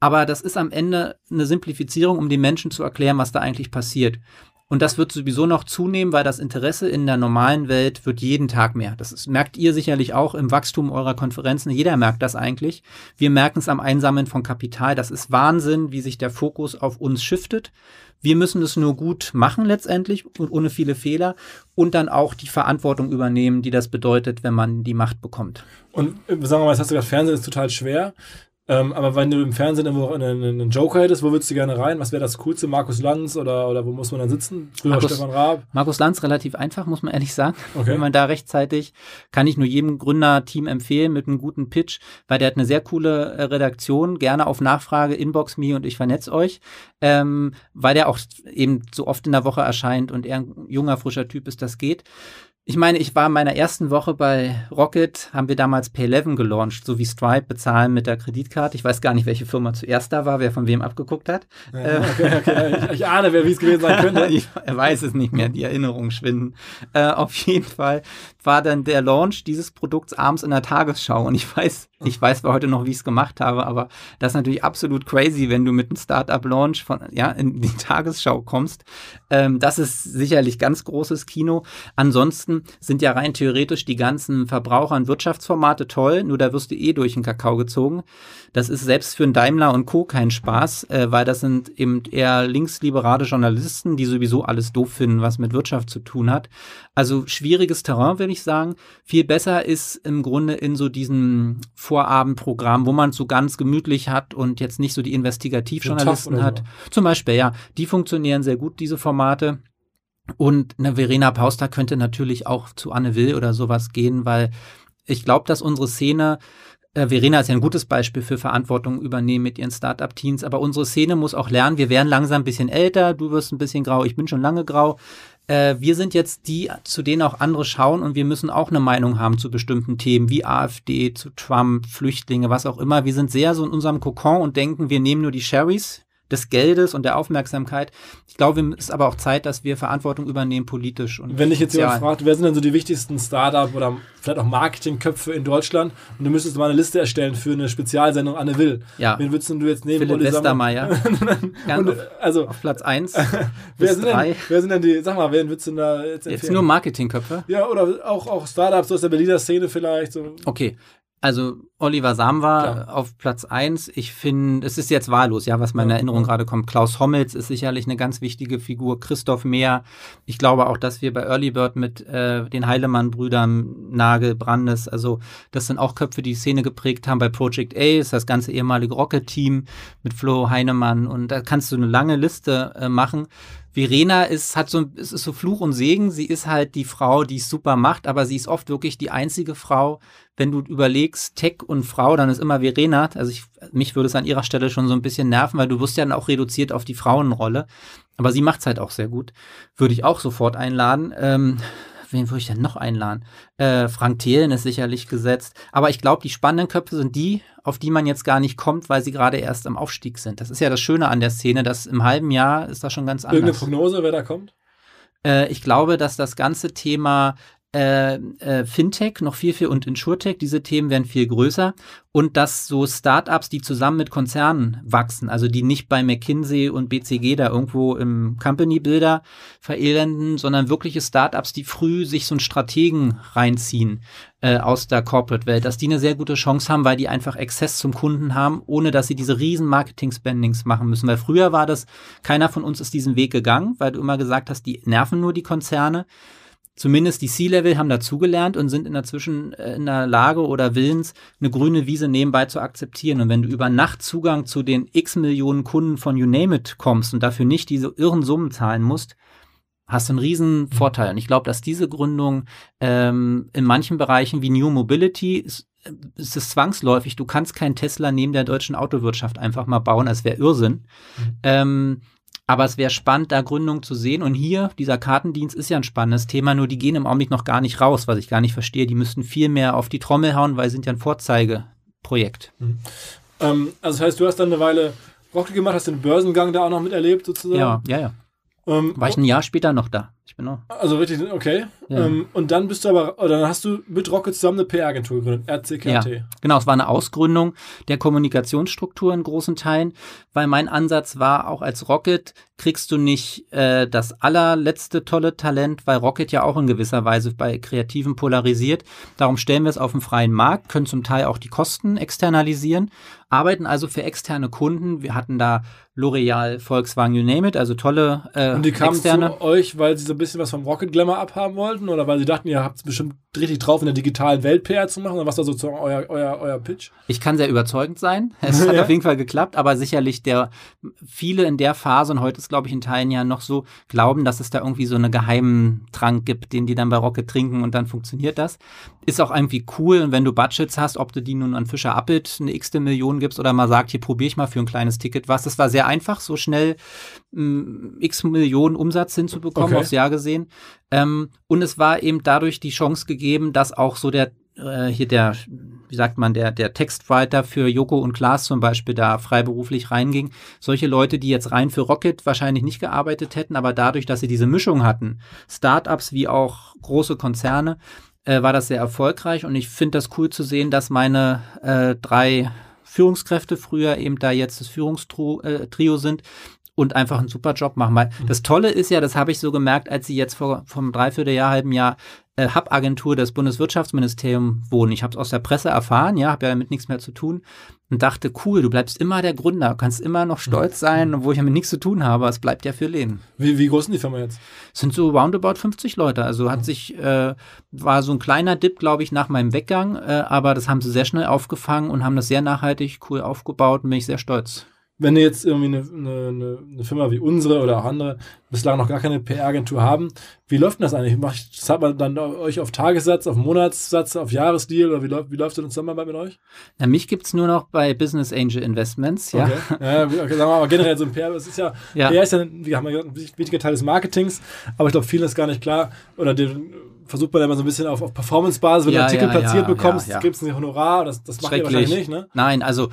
Aber das ist am Ende eine Simplifizierung, um den Menschen zu erklären, was da eigentlich passiert. Und das wird sowieso noch zunehmen, weil das Interesse in der normalen Welt wird jeden Tag mehr. Das ist, merkt ihr sicherlich auch im Wachstum eurer Konferenzen. Jeder merkt das eigentlich. Wir merken es am Einsammeln von Kapital. Das ist Wahnsinn, wie sich der Fokus auf uns shiftet. Wir müssen es nur gut machen letztendlich und ohne viele Fehler und dann auch die Verantwortung übernehmen, die das bedeutet, wenn man die Macht bekommt. Und äh, sagen wir mal, das hast du gesagt, Fernsehen ist total schwer. Ähm, aber wenn du im Fernsehen irgendwo einen, einen Joker hättest, wo würdest du gerne rein? Was wäre das Coolste? Markus Lanz oder, oder wo muss man dann sitzen? Früher Markus, Stefan Raab? Markus Lanz relativ einfach, muss man ehrlich sagen. Okay. Wenn man da rechtzeitig, kann ich nur jedem Gründerteam empfehlen mit einem guten Pitch, weil der hat eine sehr coole äh, Redaktion, gerne auf Nachfrage, Inbox me und ich vernetze euch, ähm, weil der auch eben so oft in der Woche erscheint und er ein junger, frischer Typ ist, das geht. Ich meine, ich war in meiner ersten Woche bei Rocket, haben wir damals Pay11 gelauncht, so wie Stripe bezahlen mit der Kreditkarte. Ich weiß gar nicht, welche Firma zuerst da war, wer von wem abgeguckt hat. Ja, okay, okay. Ich, ich, ahne, wer wie es gewesen sein (laughs) könnte. ich, er weiß es nicht mehr, die Erinnerungen schwinden. Äh, auf jeden Fall war dann der Launch dieses Produkts abends in der Tagesschau und ich weiß, ich weiß heute noch, wie ich es gemacht habe, aber das ist natürlich absolut crazy, wenn du mit einem Startup-Launch von, ja, in die (laughs) Tagesschau kommst. Ähm, das ist sicherlich ganz großes Kino. Ansonsten sind ja rein theoretisch die ganzen Verbraucher- und Wirtschaftsformate toll, nur da wirst du eh durch den Kakao gezogen. Das ist selbst für einen Daimler und Co. kein Spaß, äh, weil das sind eben eher linksliberale Journalisten, die sowieso alles doof finden, was mit Wirtschaft zu tun hat. Also schwieriges Terrain, würde ich sagen. Viel besser ist im Grunde in so diesem Vorabendprogramm, wo man es so ganz gemütlich hat und jetzt nicht so die Investigativjournalisten so hat. So. Zum Beispiel, ja, die funktionieren sehr gut, diese Formate. Und eine Verena Pauster könnte natürlich auch zu Anne Will oder sowas gehen, weil ich glaube, dass unsere Szene äh, Verena ist ja ein gutes Beispiel für Verantwortung übernehmen mit ihren Startup-Teams, aber unsere Szene muss auch lernen, wir werden langsam ein bisschen älter, du wirst ein bisschen grau, ich bin schon lange grau. Äh, wir sind jetzt die, zu denen auch andere schauen und wir müssen auch eine Meinung haben zu bestimmten Themen wie AfD, zu Trump, Flüchtlinge, was auch immer. Wir sind sehr so in unserem Kokon und denken, wir nehmen nur die Sherrys, des Geldes und der Aufmerksamkeit. Ich glaube, es ist aber auch Zeit, dass wir Verantwortung übernehmen, politisch und Wenn dich jetzt jemand fragt, wer sind denn so die wichtigsten Startup oder vielleicht auch Marketingköpfe in Deutschland und du müsstest mal eine Liste erstellen für eine Spezialsendung Anne Will. Ja. Wen würdest du jetzt nehmen? Philipp Westermeier. (laughs) und, also, auf Platz 1 (laughs) wer, sind denn, wer sind denn die, sag mal, wen würdest du da jetzt empfehlen? Jetzt nur Marketingköpfe? Ja, oder auch, auch Startups aus der Berliner Szene vielleicht. So. Okay, also Oliver Sam war auf Platz eins. Ich finde, es ist jetzt wahllos, ja, was meine ja, Erinnerung gerade kommt. Klaus Hommels ist sicherlich eine ganz wichtige Figur. Christoph Mehr. Ich glaube auch, dass wir bei Early Bird mit äh, den Heilemann-Brüdern, Nagel, Brandes, also das sind auch Köpfe, die die Szene geprägt haben. Bei Project A ist das ganze ehemalige Rocket-Team mit Flo Heinemann und da kannst du eine lange Liste äh, machen. Verena ist, hat so, es ist so Fluch und Segen. Sie ist halt die Frau, die es super macht, aber sie ist oft wirklich die einzige Frau. Wenn du überlegst, Tech und Frau, dann ist immer Verena. Also ich, mich würde es an ihrer Stelle schon so ein bisschen nerven, weil du wirst ja dann auch reduziert auf die Frauenrolle. Aber sie macht es halt auch sehr gut. Würde ich auch sofort einladen. Ähm, wen würde ich denn noch einladen? Äh, Frank Thelen ist sicherlich gesetzt. Aber ich glaube, die spannenden Köpfe sind die, auf die man jetzt gar nicht kommt, weil sie gerade erst am Aufstieg sind. Das ist ja das Schöne an der Szene, dass im halben Jahr ist das schon ganz anders. Irgendeine Prognose, wer da kommt? Äh, ich glaube, dass das ganze Thema äh, äh, Fintech noch viel, viel und Insurtech, diese Themen werden viel größer. Und dass so Startups, die zusammen mit Konzernen wachsen, also die nicht bei McKinsey und BCG da irgendwo im Company Builder verelenden, sondern wirkliche Startups, die früh sich so einen Strategen reinziehen äh, aus der Corporate Welt, dass die eine sehr gute Chance haben, weil die einfach Access zum Kunden haben, ohne dass sie diese riesen Marketing Spendings machen müssen, weil früher war das keiner von uns ist diesen Weg gegangen, weil du immer gesagt hast, die nerven nur die Konzerne zumindest die C-Level haben dazugelernt und sind in der Zwischen äh, in der Lage oder willens, eine grüne Wiese nebenbei zu akzeptieren. Und wenn du über Nacht Zugang zu den x Millionen Kunden von You Name It kommst und dafür nicht diese irren Summen zahlen musst, hast du einen riesen mhm. Vorteil. Und ich glaube, dass diese Gründung ähm, in manchen Bereichen wie New Mobility ist, ist es zwangsläufig, du kannst kein Tesla neben der deutschen Autowirtschaft einfach mal bauen, das wäre Irrsinn. Mhm. Ähm, aber es wäre spannend, da Gründungen zu sehen. Und hier, dieser Kartendienst ist ja ein spannendes Thema, nur die gehen im Augenblick noch gar nicht raus, was ich gar nicht verstehe. Die müssten viel mehr auf die Trommel hauen, weil sie sind ja ein Vorzeigeprojekt. Mhm. Ähm, also das heißt, du hast dann eine Weile Rocket gemacht, hast den Börsengang da auch noch miterlebt, sozusagen? Ja, ja, ja. Ähm, War ich ein Jahr später noch da. Ich bin noch. Also richtig, okay. Ja. Ähm, und dann bist du aber, oder dann hast du mit Rocket zusammen eine PR-Agentur gegründet, RCKT. Ja, genau, es war eine Ausgründung der Kommunikationsstruktur in großen Teilen, weil mein Ansatz war, auch als Rocket kriegst du nicht äh, das allerletzte tolle Talent, weil Rocket ja auch in gewisser Weise bei Kreativen polarisiert. Darum stellen wir es auf den freien Markt, können zum Teil auch die Kosten externalisieren arbeiten also für externe Kunden. Wir hatten da L'Oreal, Volkswagen, you name it, also tolle äh, Und die kamen externe. zu euch, weil sie so ein bisschen was vom Rocket Glamour abhaben wollten oder weil sie dachten, ihr habt es bestimmt richtig drauf, in der digitalen Welt PR zu machen oder was da sozusagen euer, euer, euer Pitch? Ich kann sehr überzeugend sein. (laughs) Es hat ja. auf jeden Fall geklappt, aber sicherlich der viele in der Phase und heute ist glaube ich in Teilen ja noch so glauben, dass es da irgendwie so eine geheimen Trank gibt, den die dann bei Rocket trinken und dann funktioniert das. Ist auch irgendwie cool und wenn du Budgets hast, ob du die nun an Fischer Appelt eine x Million gibst oder mal sagt, hier probiere ich mal für ein kleines Ticket was. Das war sehr einfach, so schnell m, x Millionen Umsatz hinzubekommen, okay. aufs Jahr gesehen. Ähm, und es war eben dadurch die Chance gegeben, dass auch so der äh, hier der, wie sagt man, der, der Textwriter für Joko und Klaas zum Beispiel da freiberuflich reinging. Solche Leute, die jetzt rein für Rocket wahrscheinlich nicht gearbeitet hätten, aber dadurch, dass sie diese Mischung hatten, Startups wie auch große Konzerne, äh, war das sehr erfolgreich und ich finde das cool zu sehen, dass meine äh, drei Führungskräfte früher eben da jetzt das Führungstrio äh, sind und einfach einen super Job machen. Weil mhm. das Tolle ist ja, das habe ich so gemerkt, als sie jetzt vor vom Dreivierteljahr, halben Jahr äh, Hub-Agentur des Bundeswirtschaftsministeriums wohnen. Ich habe es aus der Presse erfahren, ja, habe ja damit nichts mehr zu tun und dachte, cool, du bleibst immer der Gründer, kannst immer noch stolz mhm. sein, obwohl ich damit nichts zu tun habe. Es bleibt ja für Leben. Wie, wie groß ist die Firma jetzt? Es sind so roundabout 50 Leute. Also hat sich, äh, war so ein kleiner Dip, glaube ich, nach meinem Weggang, äh, aber das haben sie sehr schnell aufgefangen und haben das sehr nachhaltig cool aufgebaut und bin ich sehr stolz wenn ihr jetzt irgendwie eine, eine, eine Firma wie unsere oder auch andere bislang noch gar keine PR-Agentur haben, wie läuft denn das eigentlich? Macht, zahlt man dann euch auf Tagessatz, auf Monatssatz, auf Jahresdeal oder wie, läuft, wie läuft eine Zusammenarbeit mit euch? Na, mich gibt's nur noch bei Business Angel Investments, ja. Okay. Ja, okay, sagen wir mal, aber generell so ein PR, das ist ja, ja. PR ist ja, wie haben wir gesagt, ein wichtiger Teil des Marketings, aber ich glaube, vielen ist gar nicht klar oder den, versucht man immer so ein bisschen auf, auf Performance-Basis, wenn ja, du einen Artikel ja, platziert bekommst, ja, gibt es ein Honorar, das, das macht ihr wahrscheinlich nicht, ne? Nein, also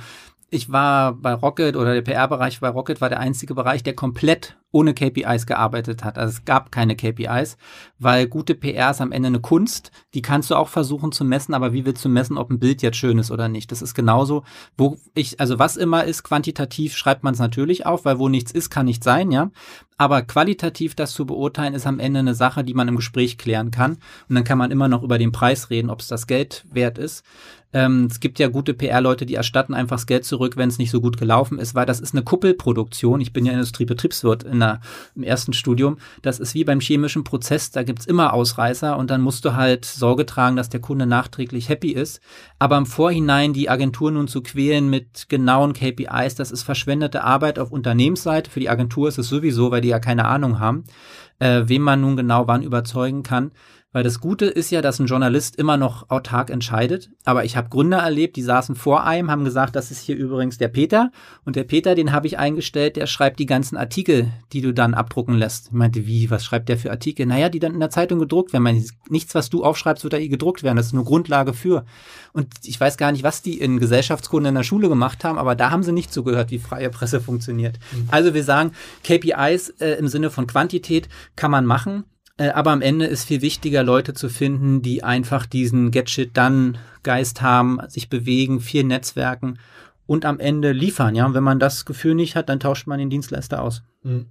ich war bei Rocket oder der PR-Bereich bei Rocket war der einzige Bereich, der komplett ohne KPIs gearbeitet hat. Also es gab keine KPIs, weil gute PR ist am Ende eine Kunst. Die kannst du auch versuchen zu messen, aber wie willst du messen, ob ein Bild jetzt schön ist oder nicht? Das ist genauso, wo ich, also was immer ist, quantitativ schreibt man es natürlich auf, weil wo nichts ist, kann nicht sein, ja. Aber qualitativ das zu beurteilen, ist am Ende eine Sache, die man im Gespräch klären kann. Und dann kann man immer noch über den Preis reden, ob es das Geld wert ist. Ähm, es gibt ja gute PR-Leute, die erstatten einfach das Geld zurück, wenn es nicht so gut gelaufen ist, weil das ist eine Kuppelproduktion. Ich bin ja Industriebetriebswirt in der, im ersten Studium. Das ist wie beim chemischen Prozess, da gibt's immer Ausreißer und dann musst du halt Sorge tragen, dass der Kunde nachträglich happy ist. Aber im Vorhinein die Agentur nun zu quälen mit genauen KPIs, das ist verschwendete Arbeit auf Unternehmensseite. Für die Agentur ist es sowieso, weil die ja keine Ahnung haben, äh, wem man nun genau wann überzeugen kann. Weil das Gute ist ja, dass ein Journalist immer noch autark entscheidet. Aber ich habe Gründer erlebt, die saßen vor einem, haben gesagt, das ist hier übrigens der Peter. Und der Peter, den habe ich eingestellt, der schreibt die ganzen Artikel, die du dann abdrucken lässt. Ich meinte, wie, was schreibt der für Artikel? Naja, die dann in der Zeitung gedruckt werden. Meine, nichts, was du aufschreibst, wird da eh gedruckt werden. Das ist nur Grundlage für. Und ich weiß gar nicht, was die in Gesellschaftskunde in der Schule gemacht haben, aber da haben sie nicht zugehört, wie freie Presse funktioniert. Mhm. Also wir sagen, KPIs äh, im Sinne von Quantität kann man machen. Äh, aber am Ende ist viel wichtiger, Leute zu finden, die einfach diesen Get-Shit-Done-Geist haben, sich bewegen, viel Netzwerken und am Ende liefern. Ja, und wenn man das Gefühl nicht hat, dann tauscht man den Dienstleister aus. Hm.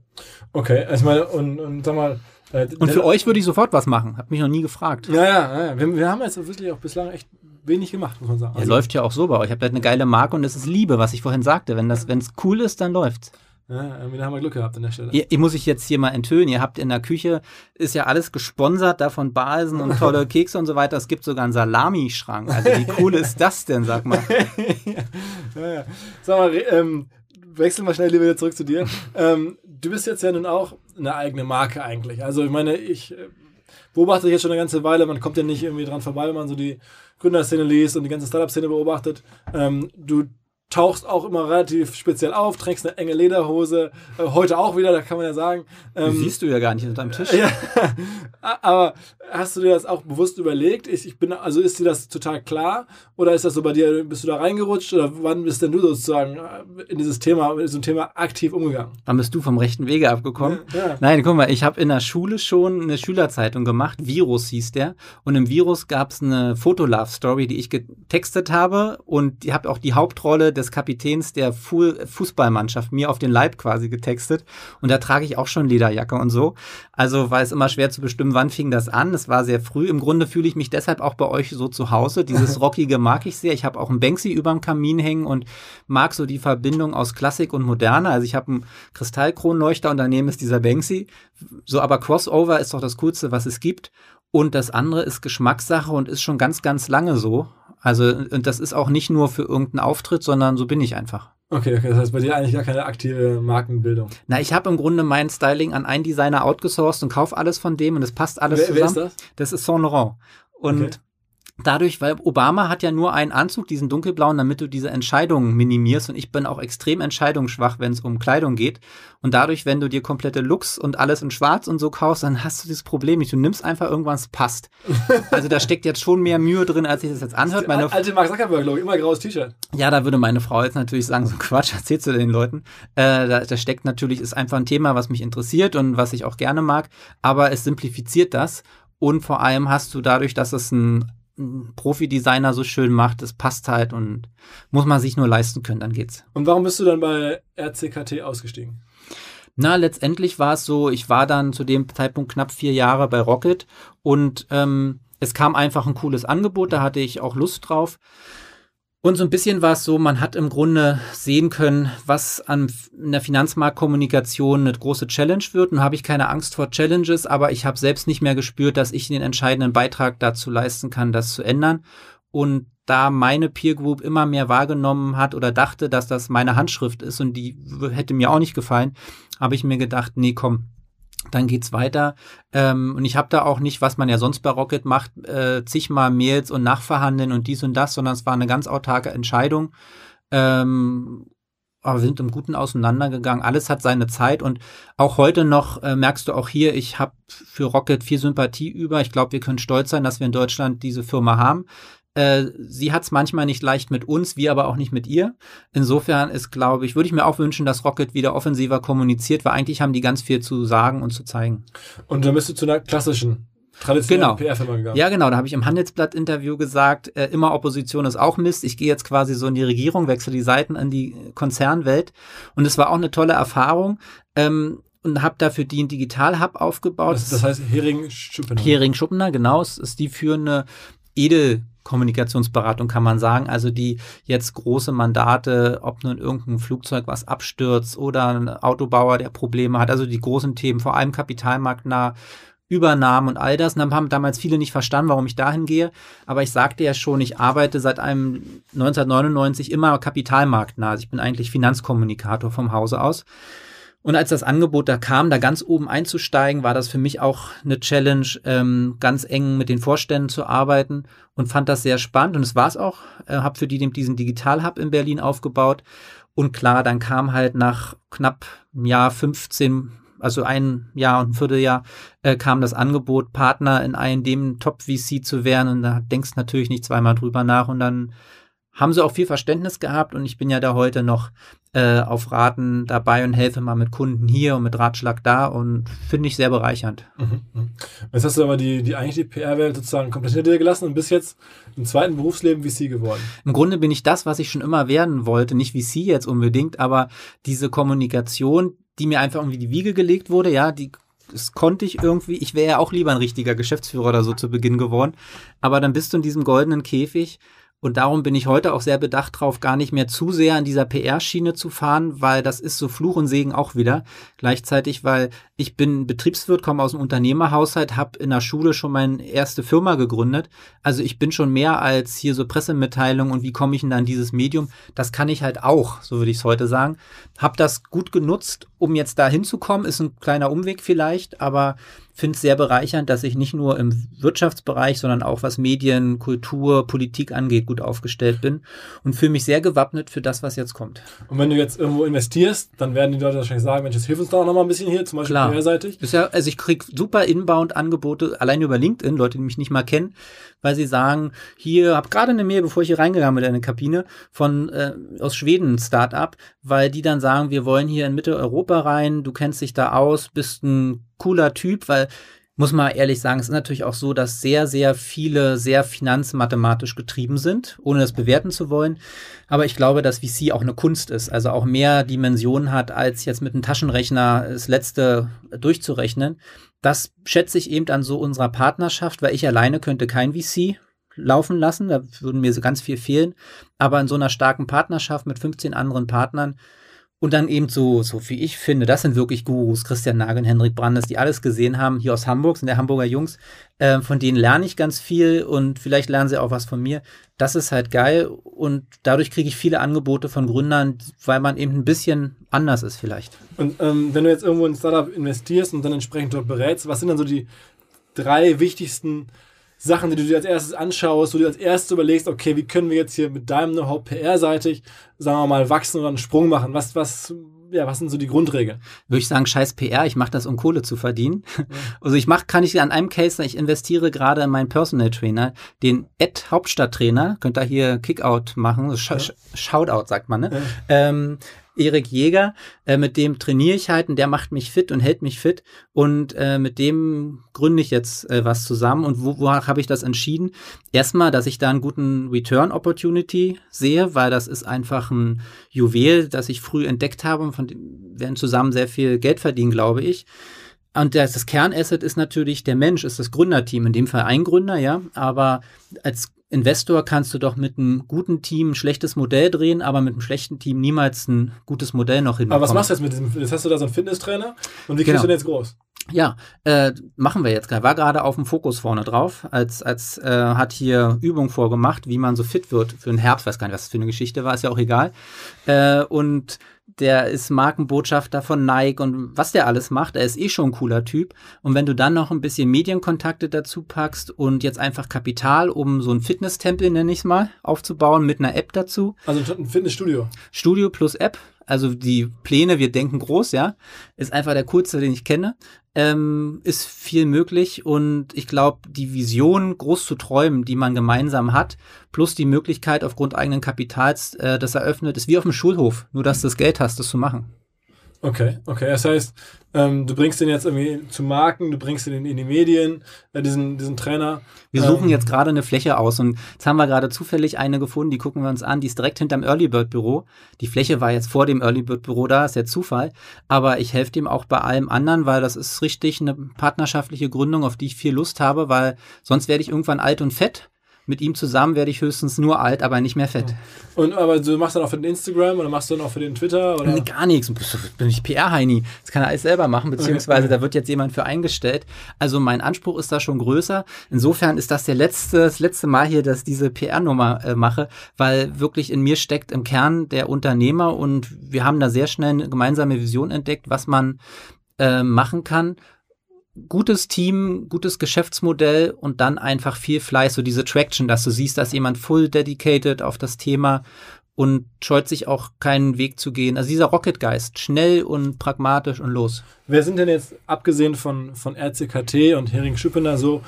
Okay, erstmal und, und sag mal. Äh, und für euch würde ich sofort was machen. Hab mich noch nie gefragt. Ja, ja, ja. Wir, wir haben jetzt wirklich auch bislang echt wenig gemacht, muss man sagen. Also, ja, läuft ja auch so bei euch. Ich habe halt eine geile Marke und das ist Liebe, was ich vorhin sagte. Wenn das, wenn es cool ist, dann läuft's. Ja, irgendwie haben wir Glück gehabt an der Stelle. Ihr, ihr muss ich jetzt hier mal enthüllen. Ihr habt in der Küche, ist ja alles gesponsert, da von Balsen und tolle (laughs) Kekse und so weiter. Es gibt sogar einen Salamischrank. Also wie cool (laughs) ist das denn, sag mal? (laughs) ja, ja. Sag mal, ähm, wechseln wir schnell wieder zurück zu dir. ähm, du bist jetzt ja nun auch eine eigene Marke eigentlich. Also ich meine, ich äh, beobachte jetzt schon eine ganze Weile, man kommt ja nicht irgendwie dran vorbei, wenn man so die Gründerszene liest und die ganze Startup-Szene beobachtet. Ähm, du tauchst auch immer relativ speziell auf, trägst eine enge Lederhose, äh, heute auch wieder, da kann man ja sagen. Ähm, siehst du ja gar nicht unter deinem Tisch. Ja, (laughs) aber hast du dir das auch bewusst überlegt? Ich, ich bin, also ist dir das total klar? Oder ist das so bei dir, bist du da reingerutscht? Oder wann bist denn du sozusagen äh, in dieses Thema, in diesem Thema aktiv umgegangen? Wann bist du vom rechten Wege abgekommen? Ja, ja. Nein, guck mal, ich habe in der Schule schon eine Schülerzeitung gemacht, Virus hieß der. Und im Virus gab es eine Fotolove-Story, die ich getextet habe. Und ihr habt auch die Hauptrolle des Kapitäns der Fu Fußballmannschaft mir auf den Leib quasi getextet. Und da trage ich auch schon Lederjacke und so. Also war es immer schwer zu bestimmen, wann fing das an. Es war sehr früh. Im Grunde fühle ich mich deshalb auch bei euch so zu Hause. Dieses (laughs) Rockige mag ich sehr. Ich habe auch einen Banksy überm Kamin hängen und mag so die Verbindung aus Klassik und Moderne. Also ich habe einen Kristallkronleuchter und daneben ist dieser Banksy. So, aber Crossover ist doch das Coolste, was es gibt. Und das andere ist Geschmackssache und ist schon ganz, ganz lange so. Also, und das ist auch nicht nur für irgendeinen Auftritt, sondern so bin ich einfach. Okay, okay, das heißt bei dir eigentlich gar keine aktive Markenbildung. Na, ich habe im Grunde mein Styling an einen Designer outgesourced und kaufe alles von dem und es passt alles wer, zusammen. Wer ist das? Das ist Saint Laurent. Und okay dadurch, weil Obama hat ja nur einen Anzug, diesen dunkelblauen, damit du diese Entscheidungen minimierst. Und ich bin auch extrem entscheidungsschwach, wenn es um Kleidung geht. Und dadurch, wenn du dir komplette Looks und alles in Schwarz und so kaufst, dann hast du dieses Problem nicht. Du nimmst einfach irgendwas, es passt. (laughs) Also da steckt jetzt schon mehr Mühe drin, als sich das jetzt anhört. Meine alte Mark Zuckerberg, glaube ich, immer graues T-Shirt. Ja, da würde meine Frau jetzt natürlich sagen, so Quatsch, (laughs) erzählst du den Leuten. Äh, da, da steckt natürlich, ist einfach ein Thema, was mich interessiert und was ich auch gerne mag. Aber es simplifiziert das. Und vor allem hast du dadurch, dass es ein Profi-Designer so schön macht, es passt halt und muss man sich nur leisten können, dann geht's. Und warum bist du dann bei RCKT ausgestiegen? Na, letztendlich war es so, ich war dann zu dem Zeitpunkt knapp vier Jahre bei Rocket und ähm, es kam einfach ein cooles Angebot, da hatte ich auch Lust drauf. Und so ein bisschen war es so, man hat im Grunde sehen können, was an in der Finanzmarktkommunikation eine große Challenge wird. Nun habe ich keine Angst vor Challenges, aber ich habe selbst nicht mehr gespürt, dass ich den entscheidenden Beitrag dazu leisten kann, das zu ändern. Und da meine Peer Group immer mehr wahrgenommen hat oder dachte, dass das meine Handschrift ist und die hätte mir auch nicht gefallen, habe ich mir gedacht, nee, komm, dann geht's weiter. Ähm, und ich habe da auch nicht, was man ja sonst bei Rocket macht, äh, zigmal Mails und nachverhandeln und dies und das, sondern es war eine ganz autarke Entscheidung. Ähm, aber wir sind im Guten auseinandergegangen. Alles hat seine Zeit und auch heute noch äh, merkst du auch hier, ich habe für Rocket viel Sympathie über. Ich glaube, wir können stolz sein, dass wir in Deutschland diese Firma haben. Äh, sie hat es manchmal nicht leicht mit uns, wir aber auch nicht mit ihr. Insofern ist, glaube ich, würde ich mir auch wünschen, dass Rocket wieder offensiver kommuniziert, weil eigentlich haben die ganz viel zu sagen und zu zeigen. Und dann bist du zu einer klassischen traditionellen genau. PR-Firma gegangen. Ja, genau. Da habe ich im Handelsblatt-Interview gesagt, äh, immer Opposition ist auch Mist. Ich gehe jetzt quasi so in die Regierung, wechsle die Seiten an die Konzernwelt. Und es war auch eine tolle Erfahrung. Ähm, und habe dafür die einen Digital-Hub aufgebaut. Das, das heißt Hering-Schuppener. Hering-Schuppener, genau. Es ist die führende Edel- Kommunikationsberatung kann man sagen, also die jetzt große Mandate, ob nun irgendein Flugzeug was abstürzt oder ein Autobauer, der Probleme hat, also die großen Themen, vor allem kapitalmarktnah, Übernahmen und all das. Und dann haben damals viele nicht verstanden, warum ich dahin gehe. Aber ich sagte ja schon, ich arbeite seit einem 1999 immer kapitalmarktnah. Also ich bin eigentlich Finanzkommunikator vom Hause aus. Und als das Angebot da kam, da ganz oben einzusteigen, war das für mich auch eine Challenge, ähm, ganz eng mit den Vorständen zu arbeiten und fand das sehr spannend. Und es war es auch. Äh, habe für die diesen Digital Hub in Berlin aufgebaut. Und klar, dann kam halt nach knapp einem Jahr 15, also ein Jahr und ein Vierteljahr, äh, kam das Angebot, Partner in einem dem Top-VC zu werden. Und da denkst natürlich nicht zweimal drüber nach. Und dann haben sie auch viel Verständnis gehabt und ich bin ja da heute noch äh, auf Raten dabei und helfe mal mit Kunden hier und mit Ratschlag da und finde ich sehr bereichernd. Mhm, mhm. Jetzt hast du aber die, die eigentlich die PR-Welt sozusagen komplett hinter dir gelassen und bist jetzt im zweiten Berufsleben VC geworden. Im Grunde bin ich das, was ich schon immer werden wollte, nicht VC jetzt unbedingt, aber diese Kommunikation, die mir einfach irgendwie die Wiege gelegt wurde, ja, die das konnte ich irgendwie, ich wäre ja auch lieber ein richtiger Geschäftsführer oder so zu Beginn geworden, aber dann bist du in diesem goldenen Käfig und darum bin ich heute auch sehr bedacht drauf, gar nicht mehr zu sehr an dieser PR-Schiene zu fahren, weil das ist so Fluch und Segen auch wieder. Gleichzeitig, weil ich bin Betriebswirt, komme aus dem Unternehmerhaushalt, habe in der Schule schon meine erste Firma gegründet. Also ich bin schon mehr als hier so Pressemitteilung und wie komme ich denn an dieses Medium. Das kann ich halt auch, so würde ich es heute sagen. Hab das gut genutzt, um jetzt da hinzukommen. Ist ein kleiner Umweg vielleicht, aber finde es sehr bereichernd, dass ich nicht nur im Wirtschaftsbereich, sondern auch was Medien, Kultur, Politik angeht, gut aufgestellt bin und fühle mich sehr gewappnet für das, was jetzt kommt. Und wenn du jetzt irgendwo investierst, dann werden die Leute wahrscheinlich sagen, Mensch, jetzt hilf uns doch noch mal ein bisschen hier, zum Beispiel Klar. querseitig. Ist ja, also ich krieg super Inbound-Angebote, allein über LinkedIn, Leute, die mich nicht mal kennen, weil sie sagen, hier, hab gerade eine Mail, bevor ich hier reingegangen bin in eine Kabine, von äh, aus Schweden ein Start-up, weil die dann sagen, wir wollen hier in Mitteleuropa rein, du kennst dich da aus, bist ein cooler Typ, weil muss man ehrlich sagen, es ist natürlich auch so, dass sehr, sehr viele sehr finanzmathematisch getrieben sind, ohne das bewerten zu wollen. Aber ich glaube, dass VC auch eine Kunst ist, also auch mehr Dimensionen hat, als jetzt mit einem Taschenrechner das letzte durchzurechnen. Das schätze ich eben an so unserer Partnerschaft, weil ich alleine könnte kein VC laufen lassen, da würden mir so ganz viel fehlen. Aber in so einer starken Partnerschaft mit 15 anderen Partnern und dann eben so, so wie ich finde, das sind wirklich Gurus, Christian Nagel und Henrik Brandes, die alles gesehen haben, hier aus Hamburg, sind der Hamburger Jungs. Äh, von denen lerne ich ganz viel und vielleicht lernen sie auch was von mir. Das ist halt geil und dadurch kriege ich viele Angebote von Gründern, weil man eben ein bisschen anders ist vielleicht. Und ähm, wenn du jetzt irgendwo in ein Startup investierst und dann entsprechend dort berätst, was sind dann so die drei wichtigsten Sachen, die du dir als erstes anschaust, wo du dir als erstes überlegst, okay, wie können wir jetzt hier mit deinem Know-how PR-seitig, sagen wir mal, wachsen oder einen Sprung machen? Was, was, ja, was sind so die Grundregeln? Würde ich sagen, scheiß PR, ich mache das, um Kohle zu verdienen. Ja. (laughs) Also ich mache, kann ich an einem Case, ich investiere gerade in meinen Personal Trainer, den Ed Hauptstadttrainer, könnt ihr hier Kickout machen, Sh ja. Shoutout sagt man, ne? Ja. Ähm, Erik Jäger, äh, mit dem trainiere ich halt und der macht mich fit und hält mich fit und äh, mit dem gründe ich jetzt äh, was zusammen und wo, wo habe ich das entschieden? Erstmal, dass ich da einen guten Return Opportunity sehe, weil das ist einfach ein Juwel, das ich früh entdeckt habe und von dem werden zusammen sehr viel Geld verdienen, glaube ich. Und das, das Kernasset ist natürlich der Mensch, ist das Gründerteam, in dem Fall ein Gründer, ja, aber als Investor kannst du doch mit einem guten Team ein schlechtes Modell drehen, aber mit einem schlechten Team niemals ein gutes Modell noch hinbekommen. Aber was machst du jetzt mit diesem, jetzt hast du da so einen Fitnesstrainer und wie kriegst genau. du den jetzt groß? Ja, äh, machen wir jetzt gerade. War gerade auf dem Fokus vorne drauf, als, als äh, hat hier Übung vorgemacht, wie man so fit wird für den Herbst. Weiß gar nicht, was das für eine Geschichte war, ist ja auch egal. Äh, und der ist Markenbotschafter von Nike und was der alles macht, er ist eh schon ein cooler Typ. Und wenn du dann noch ein bisschen Medienkontakte dazu packst und jetzt einfach Kapital, um so ein Fitnesstempel, nenne ich es mal, aufzubauen mit einer App dazu. Also ein Fitnessstudio. Studio plus App, also die Pläne, wir denken groß, ja, ist einfach der coolste, den ich kenne. Ähm, ist viel möglich und ich glaube, die Vision, groß zu träumen, die man gemeinsam hat, plus die Möglichkeit aufgrund eigenen Kapitals, äh, das eröffnet, ist wie auf dem Schulhof, nur dass du das Geld hast, das zu machen. Okay, okay. Das heißt, ähm, du bringst den jetzt irgendwie zu Marken, du bringst den in die Medien, äh, diesen, diesen Trainer. Wir suchen ähm, jetzt gerade eine Fläche aus und jetzt haben wir gerade zufällig eine gefunden, die gucken wir uns an, die ist direkt hinterm Early Bird Büro. Die Fläche war jetzt vor dem Early Bird Büro da, ist ja Zufall, aber ich helfe dem auch bei allem anderen, weil das ist richtig eine partnerschaftliche Gründung, auf die ich viel Lust habe, weil sonst werde ich irgendwann alt und fett mit ihm zusammen werde ich höchstens nur alt, aber nicht mehr fett. Und aber du machst dann auch für den Instagram oder machst du dann auch für den Twitter? Oder? Nee, gar nichts. Bin ich PR-Heini. Das kann er alles selber machen, beziehungsweise okay. da wird jetzt jemand für eingestellt. Also mein Anspruch ist da schon größer. Insofern ist das der letzte, das letzte Mal hier, dass ich diese PR-Nummer äh, mache, weil wirklich in mir steckt im Kern der Unternehmer und wir haben da sehr schnell eine gemeinsame Vision entdeckt, was man äh, machen kann gutes Team, gutes Geschäftsmodell und dann einfach viel Fleiß, so diese Traction, dass du siehst, dass jemand full dedicated auf das Thema und scheut sich auch keinen Weg zu gehen. Also dieser Rocketgeist, schnell und pragmatisch und los. Wer sind denn jetzt, abgesehen von, von RCKT und Hering Schüppener, so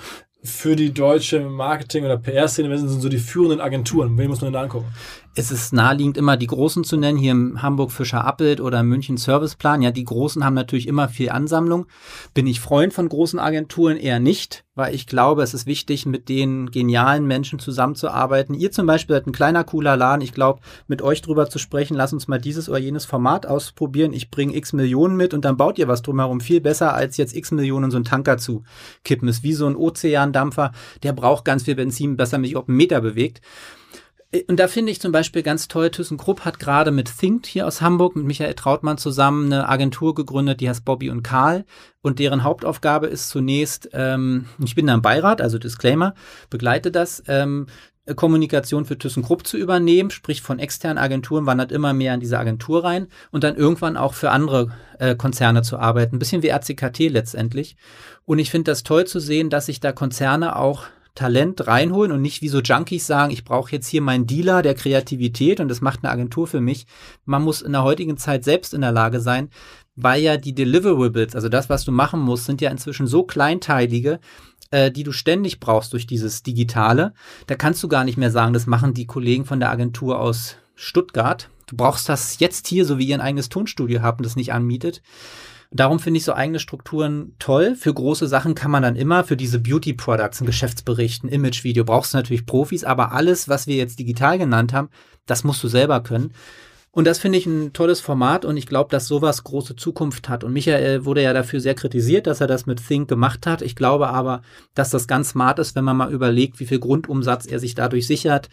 für die deutsche Marketing- oder PR-Szene, wer sind so die führenden Agenturen? Wen muss man denn da angucken? Es ist naheliegend, immer die Großen zu nennen, hier im Hamburg Fischer Appelt oder München Serviceplan. Ja, die Großen haben natürlich immer viel Ansammlung. Bin ich Freund von großen Agenturen? Eher nicht, weil ich glaube, es ist wichtig, mit den genialen Menschen zusammenzuarbeiten. Ihr zum Beispiel seid ein kleiner, cooler Laden. Ich glaube, mit euch drüber zu sprechen, lass uns mal dieses oder jenes Format ausprobieren. Ich bringe x Millionen mit und dann baut ihr was drumherum. Viel besser, als jetzt x Millionen so einen Tanker zu kippen. Ist wie so ein Ozeandampfer, der braucht ganz viel Benzin, besser mich auf einen Meter bewegt. Äh, und da finde ich zum Beispiel ganz toll, ThyssenKrupp hat gerade mit Think hier aus Hamburg, mit Michael Trautmann zusammen eine Agentur gegründet, die heißt Bobby und Karl. Und deren Hauptaufgabe ist zunächst, ähm, ich bin da im Beirat, also Disclaimer, begleite das, ähm, Kommunikation für ThyssenKrupp zu übernehmen, sprich von externen Agenturen wandert immer mehr in diese Agentur rein und dann irgendwann auch für andere äh, Konzerne zu arbeiten. Ein bisschen wie RCKT letztendlich. Und ich finde das toll zu sehen, dass sich da Konzerne auch Talent reinholen und nicht wie so Junkies sagen, ich brauche jetzt hier meinen Dealer der Kreativität und das macht eine Agentur für mich. Man muss in der heutigen Zeit selbst in der Lage sein, weil ja die Deliverables, also das, was du machen musst, sind ja inzwischen so kleinteilige, äh, die du ständig brauchst durch dieses Digitale. Da kannst du gar nicht mehr sagen, das machen die Kollegen von der Agentur aus Stuttgart. Du brauchst das jetzt hier, so wie ihr ein eigenes Tonstudio habt und das nicht anmietet. Darum finde ich so eigene Strukturen toll. Für große Sachen kann man dann immer, für diese Beauty Products, ein Geschäftsbericht, ein Imagevideo, brauchst du natürlich Profis, aber alles, was wir jetzt digital genannt haben, das musst du selber können. Und das finde ich ein tolles Format und ich glaube, dass sowas große Zukunft hat. Und Michael wurde ja dafür sehr kritisiert, dass er das mit Think gemacht hat. Ich glaube aber, dass das ganz smart ist, wenn man mal überlegt, wie viel Grundumsatz er sich dadurch sichert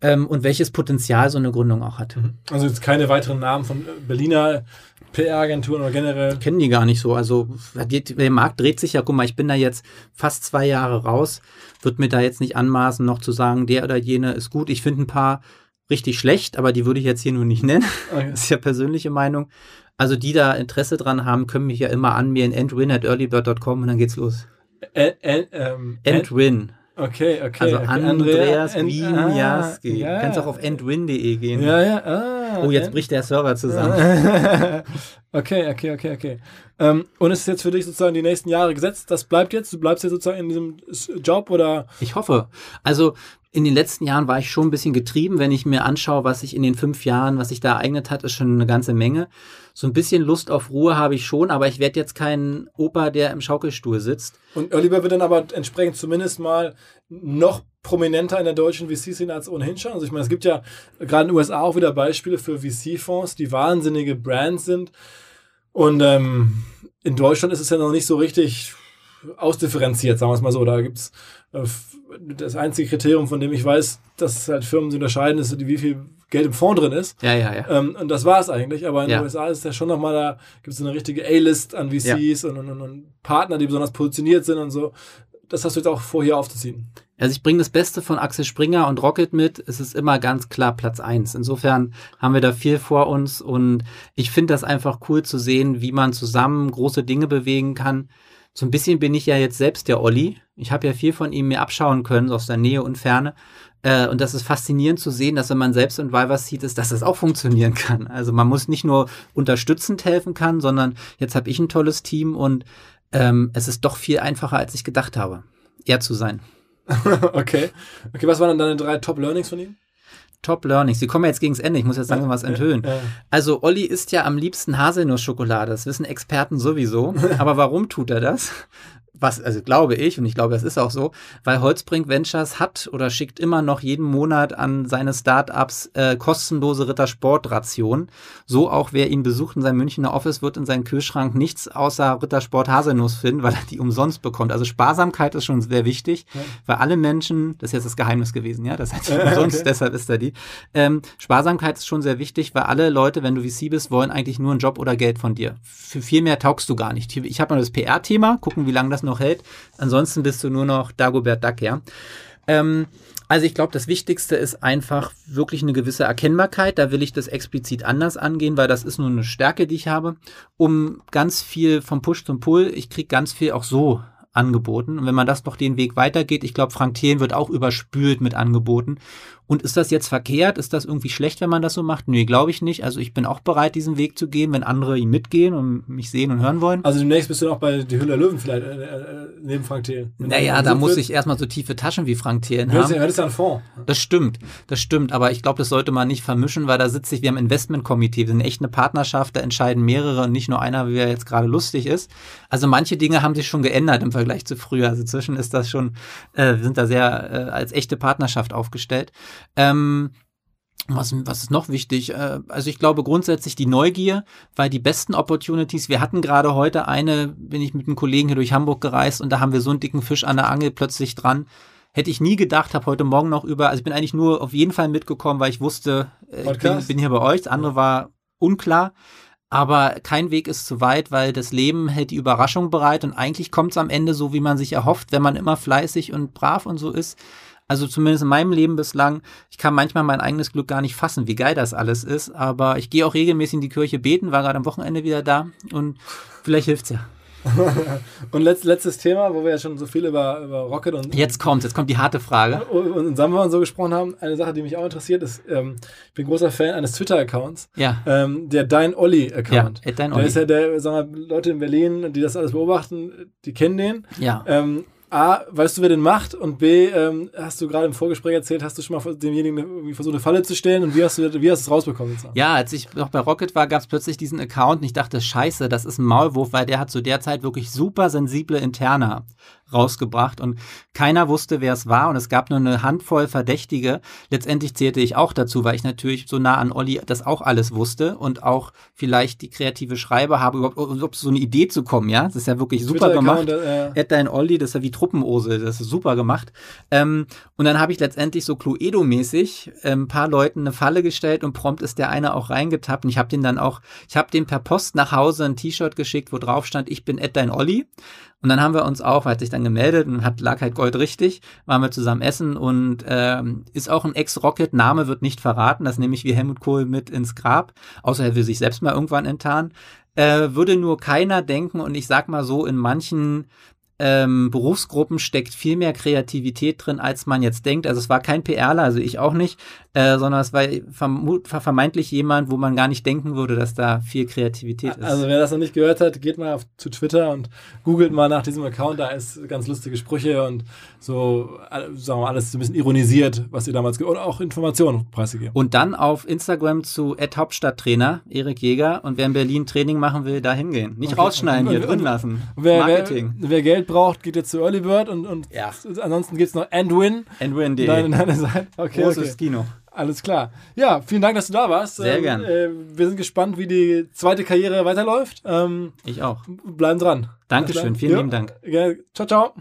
ähm, und welches Potenzial so eine Gründung auch hat. Mhm. Also jetzt keine weiteren Namen von Berliner PR-Agenturen oder generell? Kennen die gar nicht so. Also der Markt dreht sich ja. Guck mal, ich bin da jetzt fast zwei Jahre raus. Wird mir da jetzt nicht anmaßen, noch zu sagen, der oder jene ist gut. Ich finde ein paar richtig schlecht, aber die würde ich jetzt hier nur nicht (laughs) nennen. Okay. Das ist ja persönliche Meinung. Also die da Interesse dran haben, können mich ja immer anmelden, endwin at earlybird.com und dann geht's los. Ä ähm, Endwin. Okay, okay. Also okay. Andreas Wienjaski. Ah, ja, Kannst auch auf endwin.de gehen. Ja, ja. Ah, oh, jetzt bricht der Server zusammen. (laughs) okay, okay, okay, okay. Ähm, und ist es jetzt für dich sozusagen die nächsten Jahre gesetzt? Das bleibt jetzt? Du bleibst jetzt sozusagen in diesem Job oder? Ich hoffe. Also in den letzten Jahren war ich schon ein bisschen getrieben. Wenn ich mir anschaue, was sich in den fünf Jahren, was sich da ereignet hat, ist schon eine ganze Menge. So ein bisschen Lust auf Ruhe habe ich schon, aber ich werde jetzt kein Opa, der im Schaukelstuhl sitzt. Und Oliver wird dann aber entsprechend zumindest mal noch prominenter in der deutschen VC-Szene als ohnehin schon. Also ich meine, es gibt ja gerade in den USA auch wieder Beispiele für VC-Fonds, die wahnsinnige Brands sind. Und ähm, in Deutschland ist es ja noch nicht so richtig ausdifferenziert, sagen wir es mal so. Da gibt es das einzige Kriterium, von dem ich weiß, dass halt Firmen sich unterscheiden, ist, wie viel Geld im Fonds drin ist. Ja, ja, ja. Ähm, und das war es eigentlich. Aber in ja. den USA ist es ja schon nochmal, da gibt es eine richtige A-List an VCs ja. und, und, und, Partner, die besonders positioniert sind und so. Das hast du jetzt auch vor, hier aufzuziehen. Also ich bringe das Beste von Axel Springer und Rocket mit. Es ist immer ganz klar Platz eins. Insofern haben wir da viel vor uns und ich finde das einfach cool zu sehen, wie man zusammen große Dinge bewegen kann so ein bisschen bin ich ja jetzt selbst der Olli. Ich habe ja viel von ihm mir abschauen können, aus der Nähe und Ferne. Äh, und das ist faszinierend zu sehen, dass wenn man selbst und was sieht, ist, dass das auch funktionieren kann. Also man muss nicht nur unterstützend helfen kann, sondern jetzt habe ich ein tolles Team und ähm, es ist doch viel einfacher, als ich gedacht habe, er zu sein. (laughs) okay. Okay, was waren dann deine drei Top-Learnings von ihm? Top Learnings. Sie kommen jetzt gegen das Ende. Ich muss jetzt sagen, was enthüllen. Also Olli isst ja am liebsten Haselnussschokolade. Das wissen Experten sowieso. (laughs) Aber warum tut er das? Was, also glaube ich, und ich glaube, das ist auch so, weil Holzbrink Ventures hat oder schickt immer noch jeden Monat an seine Startups äh, kostenlose Rittersport-Rationen. So auch wer ihn besucht in seinem Münchner Office, wird in seinem Kühlschrank nichts außer Rittersport Haselnuss finden, weil er die umsonst bekommt. Also Sparsamkeit ist schon sehr wichtig, ja. weil alle Menschen, das ist jetzt das Geheimnis gewesen, ja, das äh, (laughs) umsonst, okay. deshalb ist er die. Ähm, Sparsamkeit ist schon sehr wichtig, weil alle Leute, wenn du VC bist, wollen eigentlich nur einen Job oder Geld von dir. Für viel mehr taugst du gar nicht. Ich habe mal das PR-Thema, gucken, wie lange das noch noch hält. Ansonsten bist du nur noch Dagobert Duck, ja. Ähm, also ich glaube, das Wichtigste ist einfach wirklich eine gewisse Erkennbarkeit. Da will ich das explizit anders angehen, weil das ist nur eine Stärke, die ich habe. Um ganz viel vom Push zum Pull, ich kriege ganz viel auch so angeboten. Und wenn man das noch den Weg weitergeht, ich glaube, Frank Thelen wird auch überspült mit Angeboten. Und ist das jetzt verkehrt? Ist das irgendwie schlecht, wenn man das so macht? Nee, glaube ich nicht. Also ich bin auch bereit, diesen Weg zu gehen, wenn andere ihn mitgehen und mich sehen und hören wollen. Also demnächst bist du noch bei Die Hülle der Löwen vielleicht, äh, äh, neben Frank Thelen. Naja, da muss ich erstmal so tiefe Taschen wie Frank Thelen haben. Das ist ja ein Fonds. Das stimmt, das stimmt. Aber ich glaube, das sollte man nicht vermischen, weil da sitze ich, wir haben Investmentkomitee, wir sind echt eine Partnerschaft, da entscheiden mehrere und nicht nur einer, wie er jetzt gerade lustig ist. Also manche Dinge haben sich schon geändert im Vergleich zu früher. Also zwischen ist das schon, äh, wir sind da sehr äh, als echte Partnerschaft aufgestellt. Ähm, was, was ist noch wichtig? Äh, also ich glaube grundsätzlich die Neugier, weil die besten Opportunities, wir hatten gerade heute eine, bin ich mit einem Kollegen hier durch Hamburg gereist und da haben wir so einen dicken Fisch an der Angel plötzlich dran. Hätte ich nie gedacht, habe heute Morgen noch über, also ich bin eigentlich nur auf jeden Fall mitgekommen, weil ich wusste, äh, ich bin, bin hier bei euch. Das andere war unklar. Aber kein Weg ist zu weit, weil das Leben hält die Überraschung bereit und eigentlich kommt es am Ende so, wie man sich erhofft, wenn man immer fleißig und brav und so ist. Also zumindest in meinem Leben bislang. Ich kann manchmal mein eigenes Glück gar nicht fassen, wie geil das alles ist. Aber ich gehe auch regelmäßig in die Kirche beten, war gerade am Wochenende wieder da und vielleicht hilft's ja. (laughs) und letzt, letztes Thema, wo wir ja schon so viel über, über Rocket und. Jetzt kommt, jetzt kommt die harte Frage. Und, und Samba und so gesprochen haben. Eine Sache, die mich auch interessiert, ist, ähm, ich bin großer Fan eines Twitter-Accounts. Ja. Ähm, der Dein Olli-Account. Ja, Dein Olli. Der ist ja der, sagen wir, Leute in Berlin, die das alles beobachten, die kennen den. Ja. Ähm, A, weißt du, wer den macht? Und B, ähm, hast du gerade im Vorgespräch erzählt, hast du schon mal demjenigen irgendwie versucht, eine Falle zu stellen? Und wie hast du, wie hast du es rausbekommen? Jetzt? Ja, als ich noch bei Rocket war, gab es plötzlich diesen Account und ich dachte, scheiße, das ist ein Maulwurf, weil der hat zu der Zeit wirklich super sensible Interna rausgebracht und keiner wusste, wer es war und es gab nur eine Handvoll Verdächtige. Letztendlich zählte ich auch dazu, weil ich natürlich so nah an Olli das auch alles wusste und auch vielleicht die kreative Schreiber habe, überhaupt, überhaupt so eine Idee zu kommen, ja. Das ist ja wirklich super gemacht. Äh, Ed dein Olli, das ist ja wie Truppenose, das ist super gemacht. Ähm, und dann habe ich letztendlich so Cluedo-mäßig ein ähm, paar Leuten eine Falle gestellt und prompt ist der eine auch reingetappt und ich habe den dann auch, ich habe den per Post nach Hause ein T-Shirt geschickt, wo drauf stand, ich bin Ed dein Olli. Und dann haben wir uns auch, hat sich dann gemeldet und hat lag halt Gold richtig, waren wir zusammen essen und ähm, ist auch ein Ex-Rocket, Name wird nicht verraten, das nehme ich wie Helmut Kohl mit ins Grab, außer er will sich selbst mal irgendwann enttarnen. Äh, würde nur keiner denken und ich sag mal so, in manchen ähm, Berufsgruppen steckt viel mehr Kreativität drin, als man jetzt denkt. Also es war kein PRler, also ich auch nicht, äh, sondern es war vermeintlich jemand, wo man gar nicht denken würde, dass da viel Kreativität ist. Also wer das noch nicht gehört hat, geht mal auf, zu Twitter und googelt mal nach diesem Account, da ist ganz lustige Sprüche und so, sagen wir mal, alles so ein bisschen ironisiert, was ihr damals, und auch Informationen preisgegeben. Und dann auf Instagram zu Hauptstadttrainer, Erik Jäger und wer in Berlin Training machen will, da hingehen. Nicht okay. rausschneiden, hier drin lassen. Wer, Marketing. Wer, wer Geld braucht, geht jetzt zu Early Bird und, und ja. ansonsten gibt es noch Endwin. Endwin.de. Deine, deine Seite. Okay, Großes okay. Kino. Alles klar. Ja, vielen Dank, dass du da warst. Sehr ähm, gern. Äh, wir sind gespannt, wie die zweite Karriere weiterläuft. Ähm, ich auch. Bleiben dran. Dankeschön, vielen ja. lieben Dank. Ja. Ciao, ciao.